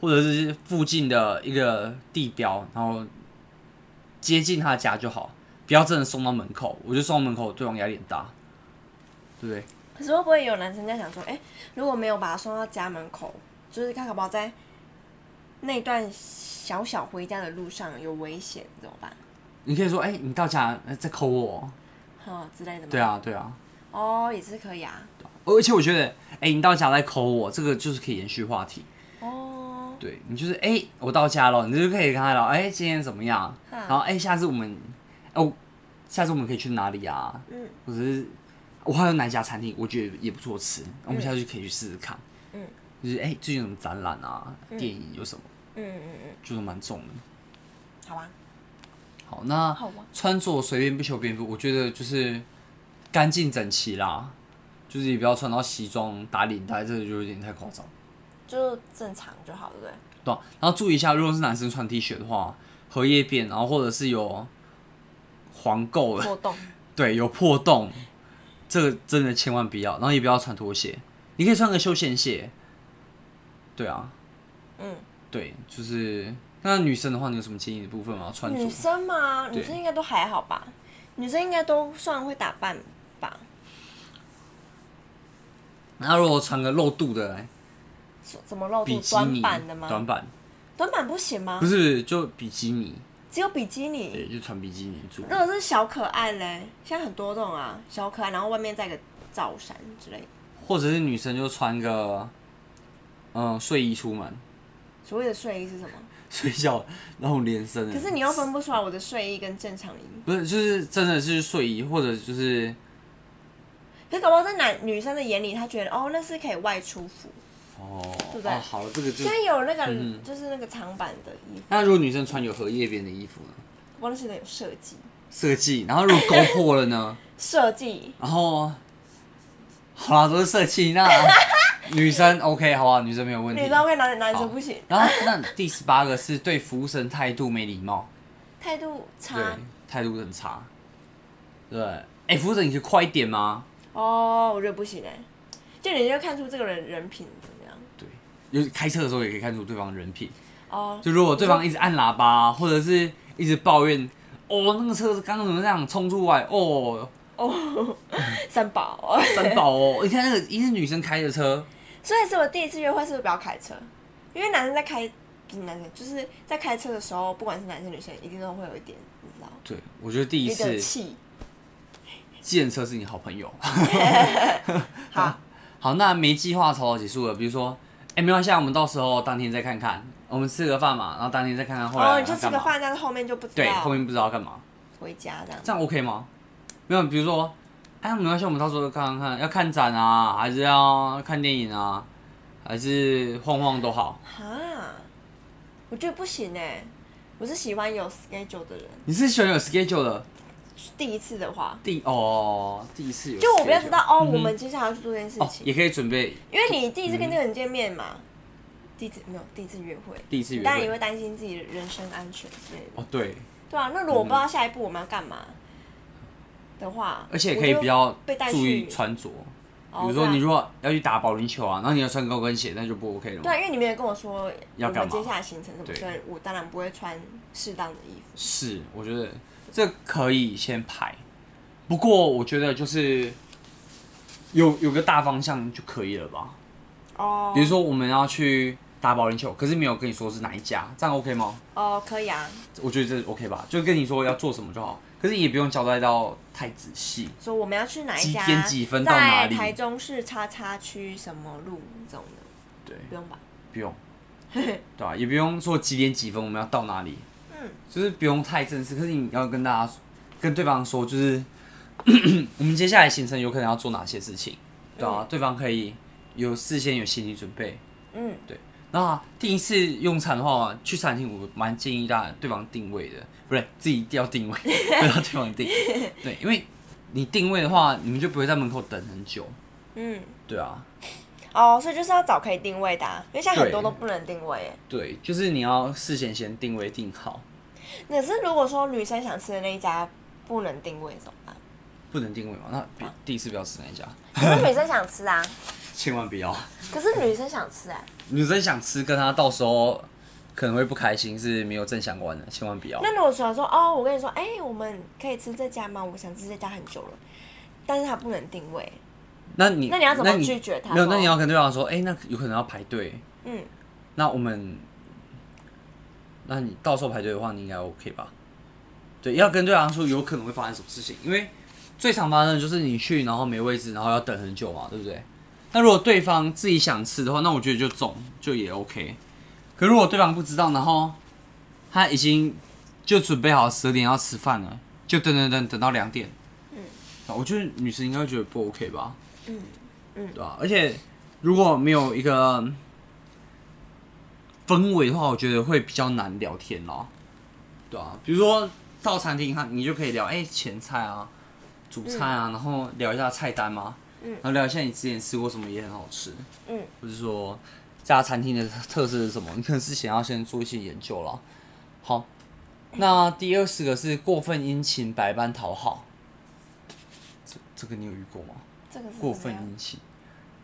[SPEAKER 1] 或者是附近的一个地标，然后接近他的家就好，不要真的送到门口。我觉得送到门口，对方压力很大，对不对？
[SPEAKER 2] 可是会不会有男生在想说，哎、欸，如果没有把他送到家门口，就是看可不好在那段小小回家的路上有危险怎么办？
[SPEAKER 1] 你可以说，哎、欸，你到家再 call 我，
[SPEAKER 2] 哈之类的吗？
[SPEAKER 1] 对啊，对啊。
[SPEAKER 2] 哦，也是可以啊。
[SPEAKER 1] 而且我觉得，哎、欸，你到家再 call 我，这个就是可以延续话题。
[SPEAKER 2] 哦。
[SPEAKER 1] 对，你就是，哎、欸，我到家了，你就可以跟他聊，哎、欸，今天怎么样？哈然后，哎、欸，下次我们，哦，下次我们可以去哪里啊？嗯。或者是。我还有哪家餐厅，我觉得也不错吃，我们下次可以去试试看。嗯，就是哎、欸，最近有什么展览啊？嗯、电影有什么？嗯嗯嗯，就是蛮重的。
[SPEAKER 2] 好吧。
[SPEAKER 1] 好，那穿着随便不求边幅，我觉得就是干净整齐啦，就是也不要穿到西装打领带，这个就有点太夸张。
[SPEAKER 2] 就正常就好，对不对？
[SPEAKER 1] 对、啊。然后注意一下，如果是男生穿 T 恤的话，荷叶边，然后或者是有黄垢的
[SPEAKER 2] 破洞，
[SPEAKER 1] 对，有破洞。这个真的千万不要，然后也不要穿拖鞋，你可以穿个休闲鞋。对啊，嗯，对，就是那女生的话，你有什么建议的部分吗？穿
[SPEAKER 2] 女生吗？
[SPEAKER 1] 对
[SPEAKER 2] 女生应该都还好吧？女生应该都算会打扮吧？
[SPEAKER 1] 那如果穿个露肚的，
[SPEAKER 2] 怎么露肚？短版的吗？
[SPEAKER 1] 短版，
[SPEAKER 2] 短版不行吗？
[SPEAKER 1] 不是，就比基尼。
[SPEAKER 2] 只有比基尼，
[SPEAKER 1] 对，就穿比基尼住。
[SPEAKER 2] 如果是小可爱嘞，现在很多这种啊，小可爱，然后外面再个罩衫之类的。
[SPEAKER 1] 或者是女生就穿个，嗯，睡衣出门。
[SPEAKER 2] 所谓的睡衣是什么？
[SPEAKER 1] 睡觉那种连身的。
[SPEAKER 2] 可是你又分不出来我的睡衣跟正常衣。
[SPEAKER 1] 不是，就是真的是睡衣，或者就是。
[SPEAKER 2] 可是搞不好在男女生的眼里，他觉得哦，那是可以外出服。
[SPEAKER 1] 哦，
[SPEAKER 2] 对不对？
[SPEAKER 1] 哦、好了，这个就
[SPEAKER 2] 现在有那个，嗯、就是那个长版的衣服。
[SPEAKER 1] 那如果女生穿有荷叶边的衣服呢？
[SPEAKER 2] 我那现在有设计。
[SPEAKER 1] 设计，然后如果勾破了呢？
[SPEAKER 2] 设计。
[SPEAKER 1] 然后，好啦，都是设计。那 女生 OK 好吧？女生没有问题。
[SPEAKER 2] 女生 OK，男男生不行。
[SPEAKER 1] 然后那第十八个是对服务生态度没礼貌。
[SPEAKER 2] 态度差。
[SPEAKER 1] 对，态度很差。对，哎、欸，服务生，你可以快一点吗？
[SPEAKER 2] 哦，我觉得不行哎，就你就看出这个人人品。
[SPEAKER 1] 就是开车的时候也可以看出对方人品哦。就如果对方一直按喇叭，或者是一直抱怨，哦，那个车子刚刚怎么这样冲出来？哦
[SPEAKER 2] 哦，三宝，
[SPEAKER 1] 三宝哦！你看那个一是女生开的车，
[SPEAKER 2] 所以是我第一次约会，是不是不要开车？因为男生在开，不是男生，就是在开车的时候，不管是男生女生，一定都会有一点，你知道？
[SPEAKER 1] 对，我觉得第一次，
[SPEAKER 2] 气，
[SPEAKER 1] 计程车是你好朋友。
[SPEAKER 2] 好
[SPEAKER 1] 好，那没计划草草结束了，比如说。哎，没关系，我们到时候当天再看看。我们吃个饭嘛，然后当天再看看后来。
[SPEAKER 2] 哦，你就吃个饭，但是后面就不知道。
[SPEAKER 1] 对，后面不知道干嘛。
[SPEAKER 2] 回家这样。这
[SPEAKER 1] 样 OK 吗？没有，比如说，哎，没关系，我们到时候看看看，要看展啊，还是要看电影啊，还是晃晃都好。
[SPEAKER 2] 哈，我觉得不行哎，我是喜欢有 schedule 的人。
[SPEAKER 1] 你是喜欢有 schedule 的？
[SPEAKER 2] 第一次的话，
[SPEAKER 1] 第哦，第一次有，
[SPEAKER 2] 就我不要知道哦，我们接下来要去做这件事情，
[SPEAKER 1] 也可以准备，
[SPEAKER 2] 因为你第一次跟这个人见面嘛，第一次没有第一次约会，
[SPEAKER 1] 第一次
[SPEAKER 2] 约然也会担心自己的人身安全之类的。
[SPEAKER 1] 哦，对，
[SPEAKER 2] 对啊，那如果我不知道下一步我们要干嘛的话，
[SPEAKER 1] 而且也可以比较注意穿着，比如说你如果要去打保龄球啊，然后你要穿高跟鞋，那就不 OK 了。
[SPEAKER 2] 对，因为你没有跟我说
[SPEAKER 1] 要干嘛，
[SPEAKER 2] 接下来行程什么，所以我当然不会穿适当的衣服。
[SPEAKER 1] 是，我觉得这可以先排。不过我觉得就是有有个大方向就可以了吧。哦。比如说我们要去打保龄球，可是没有跟你说是哪一家，这样 OK 吗？
[SPEAKER 2] 哦，可以啊。
[SPEAKER 1] 我觉得这 OK 吧，就跟你说要做什么就好，可是也不用交代到太仔细。
[SPEAKER 2] 说我们要去哪一家？
[SPEAKER 1] 几点几分到哪
[SPEAKER 2] 里？台中市叉叉区什么路这种的。
[SPEAKER 1] 对，
[SPEAKER 2] 不用吧？
[SPEAKER 1] 不用，对吧、啊？也不用说几点几分我们要到哪里，
[SPEAKER 2] 嗯，
[SPEAKER 1] 就是不用太正式。可是你要跟大家跟对方说，就是 我们接下来行程有可能要做哪些事情，对啊，嗯、对方可以有事先有心理准备，
[SPEAKER 2] 嗯，
[SPEAKER 1] 对。那第一次用餐的话，去餐厅我蛮建议大家对方定位的，不是，自己一定要定位，不要对方定。对，因为你定位的话，你们就不会在门口等很久。
[SPEAKER 2] 嗯，
[SPEAKER 1] 对啊。
[SPEAKER 2] 哦，所以就是要找可以定位的，啊，因为现在很多都不能定位。
[SPEAKER 1] 对，就是你要事先先定位定好。
[SPEAKER 2] 可是如果说女生想吃的那一家不能定位怎么办？
[SPEAKER 1] 不能定位吗？那第一次不要吃那一家。
[SPEAKER 2] 可是女生想吃啊。
[SPEAKER 1] 千万不要。
[SPEAKER 2] 可是女生想吃哎、欸。
[SPEAKER 1] 女生想吃，跟她到时候可能会不开心，是没有正相关的，千万不要。
[SPEAKER 2] 那如果说说哦，我跟你说，哎、欸，我们可以吃这家吗？我想吃这家很久了，但是他不能定位。
[SPEAKER 1] 那你
[SPEAKER 2] 那你要怎么拒绝他？
[SPEAKER 1] 没有，那你要跟对方说，哎、欸，那有可能要排队。
[SPEAKER 2] 嗯。
[SPEAKER 1] 那我们，那你到时候排队的话，你应该 OK 吧？对，要跟对方说有可能会发生什么事情，因为最常发生的就是你去，然后没位置，然后要等很久嘛，对不对？那如果对方自己想吃的话，那我觉得就中，就也 OK。可如果对方不知道，然后他已经就准备好十点要吃饭了，就等等等等到两点，嗯，我觉得女生应该会觉得不 OK 吧？嗯嗯，对吧？而且如果没有一个氛围的话，我觉得会比较难聊天咯，对啊，比如说到餐厅，哈，你就可以聊，哎、欸，前菜啊，主菜啊，然后聊一下菜单嘛。然后聊一下你之前吃过什么也很好吃，嗯，或者说这家餐厅的特色是什么？你可能是想要先做一些研究了。好，那第二十个是过分殷勤，百般讨好。这这个你有遇过
[SPEAKER 2] 吗？这个
[SPEAKER 1] 过分殷勤，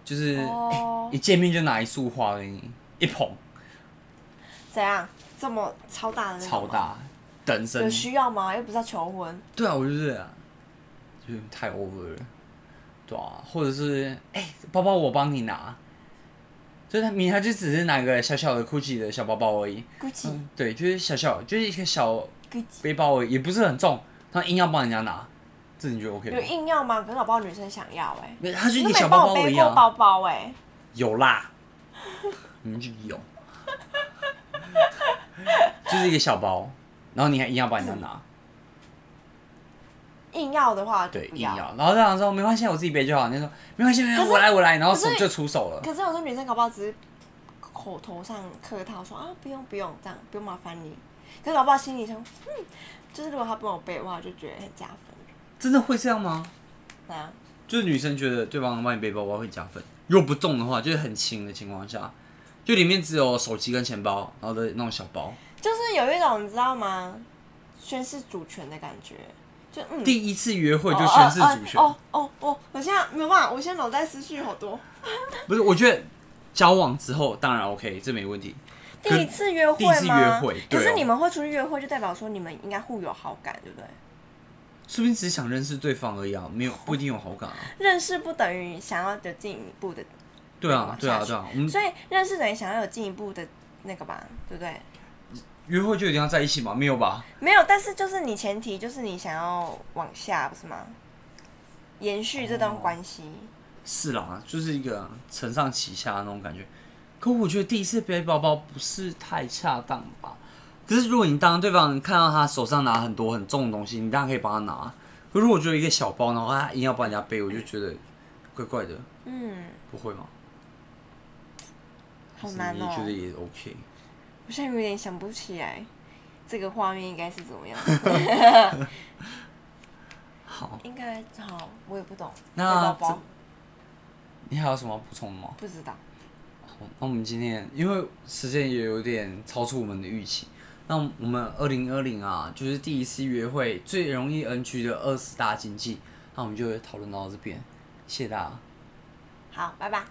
[SPEAKER 1] 就是、欸、一见面就拿一束花给你一捧。
[SPEAKER 2] 怎样？这么超大的？
[SPEAKER 1] 超大，等身。
[SPEAKER 2] 有需要吗？又不是要求婚。
[SPEAKER 1] 对啊，我就是啊，就是太 over 了。对啊或者是哎、欸，包包我帮你拿，就是他明他就只是拿个小小的 Gucci 的小包包而已。
[SPEAKER 2] Gucci、嗯、
[SPEAKER 1] 对，就是小小，就是一个小背包而已，也不是很重，他硬要帮人家拿，这你觉得 OK 吗？
[SPEAKER 2] 有硬要吗？可是我不知道女生想要哎、欸，
[SPEAKER 1] 他就是一个小包包而已啊。
[SPEAKER 2] 包包哎、欸，
[SPEAKER 1] 有啦，你们就有，就是一个小包，然后你还硬要帮人家拿。
[SPEAKER 2] 硬要的话，
[SPEAKER 1] 对，硬要，然后这样说没关系，我自己背就好。你说没关系，没关系，我来，我来，然后手就出手了。
[SPEAKER 2] 可是有时候女生搞不好只是口头上客套说啊，不用不用这样，不用麻烦你。可是搞不好心里想，嗯，就是如果他帮我背的话，就觉得很加分。
[SPEAKER 1] 真的会这样吗？
[SPEAKER 2] 啊，
[SPEAKER 1] 就是女生觉得对方帮你背包包会加分，如果不重的话，就是很轻的情况下，就里面只有手机跟钱包，然后的那种小包，
[SPEAKER 2] 就是有一种你知道吗？宣誓主权的感觉。就嗯，
[SPEAKER 1] 第一次约会就宣誓主权。
[SPEAKER 2] 哦哦哦，我现在没有办法，我现在脑袋思绪好多。
[SPEAKER 1] 不是，我觉得交往之后当然 OK，这没问题。
[SPEAKER 2] 第一次约会吗？
[SPEAKER 1] 第一次约会，
[SPEAKER 2] 可是你们会出去约会，就代表说你们应该互有好感，对不对？
[SPEAKER 1] 说不定只是想认识对方而已啊，没有 不一定有好感啊。
[SPEAKER 2] 认识不等于想要有进一步的。
[SPEAKER 1] 对啊，对啊，对啊。
[SPEAKER 2] 所以认识等于想要有进一步的那个吧，对不对？
[SPEAKER 1] 约会就一定要在一起吗？没有吧？
[SPEAKER 2] 没有，但是就是你前提就是你想要往下，不是吗？延续这段关系。哦，
[SPEAKER 1] 是啦，就是一个承上启下的那种感觉。可我觉得第一次背包包不是太恰当吧？可是如果你当对方看到他手上拿很多很重的东西，你当然可以帮他拿。可如果觉得一个小包，然后他硬要帮人家背，我就觉得怪怪的。
[SPEAKER 2] 嗯，
[SPEAKER 1] 不会吗？
[SPEAKER 2] 好难哦。
[SPEAKER 1] 你觉得也 OK？
[SPEAKER 2] 我现在有点想不起来，这个画面应该是怎么样？
[SPEAKER 1] 好，
[SPEAKER 2] 应该好，我也不懂。
[SPEAKER 1] 那你还有什么补充的吗？
[SPEAKER 2] 不知道。
[SPEAKER 1] 好，那我们今天因为时间也有点超出我们的预期，那我们二零二零啊，就是第一次约会最容易 NG 的二十大禁忌，那我们就讨论到这边，谢谢大家，
[SPEAKER 2] 好，拜拜。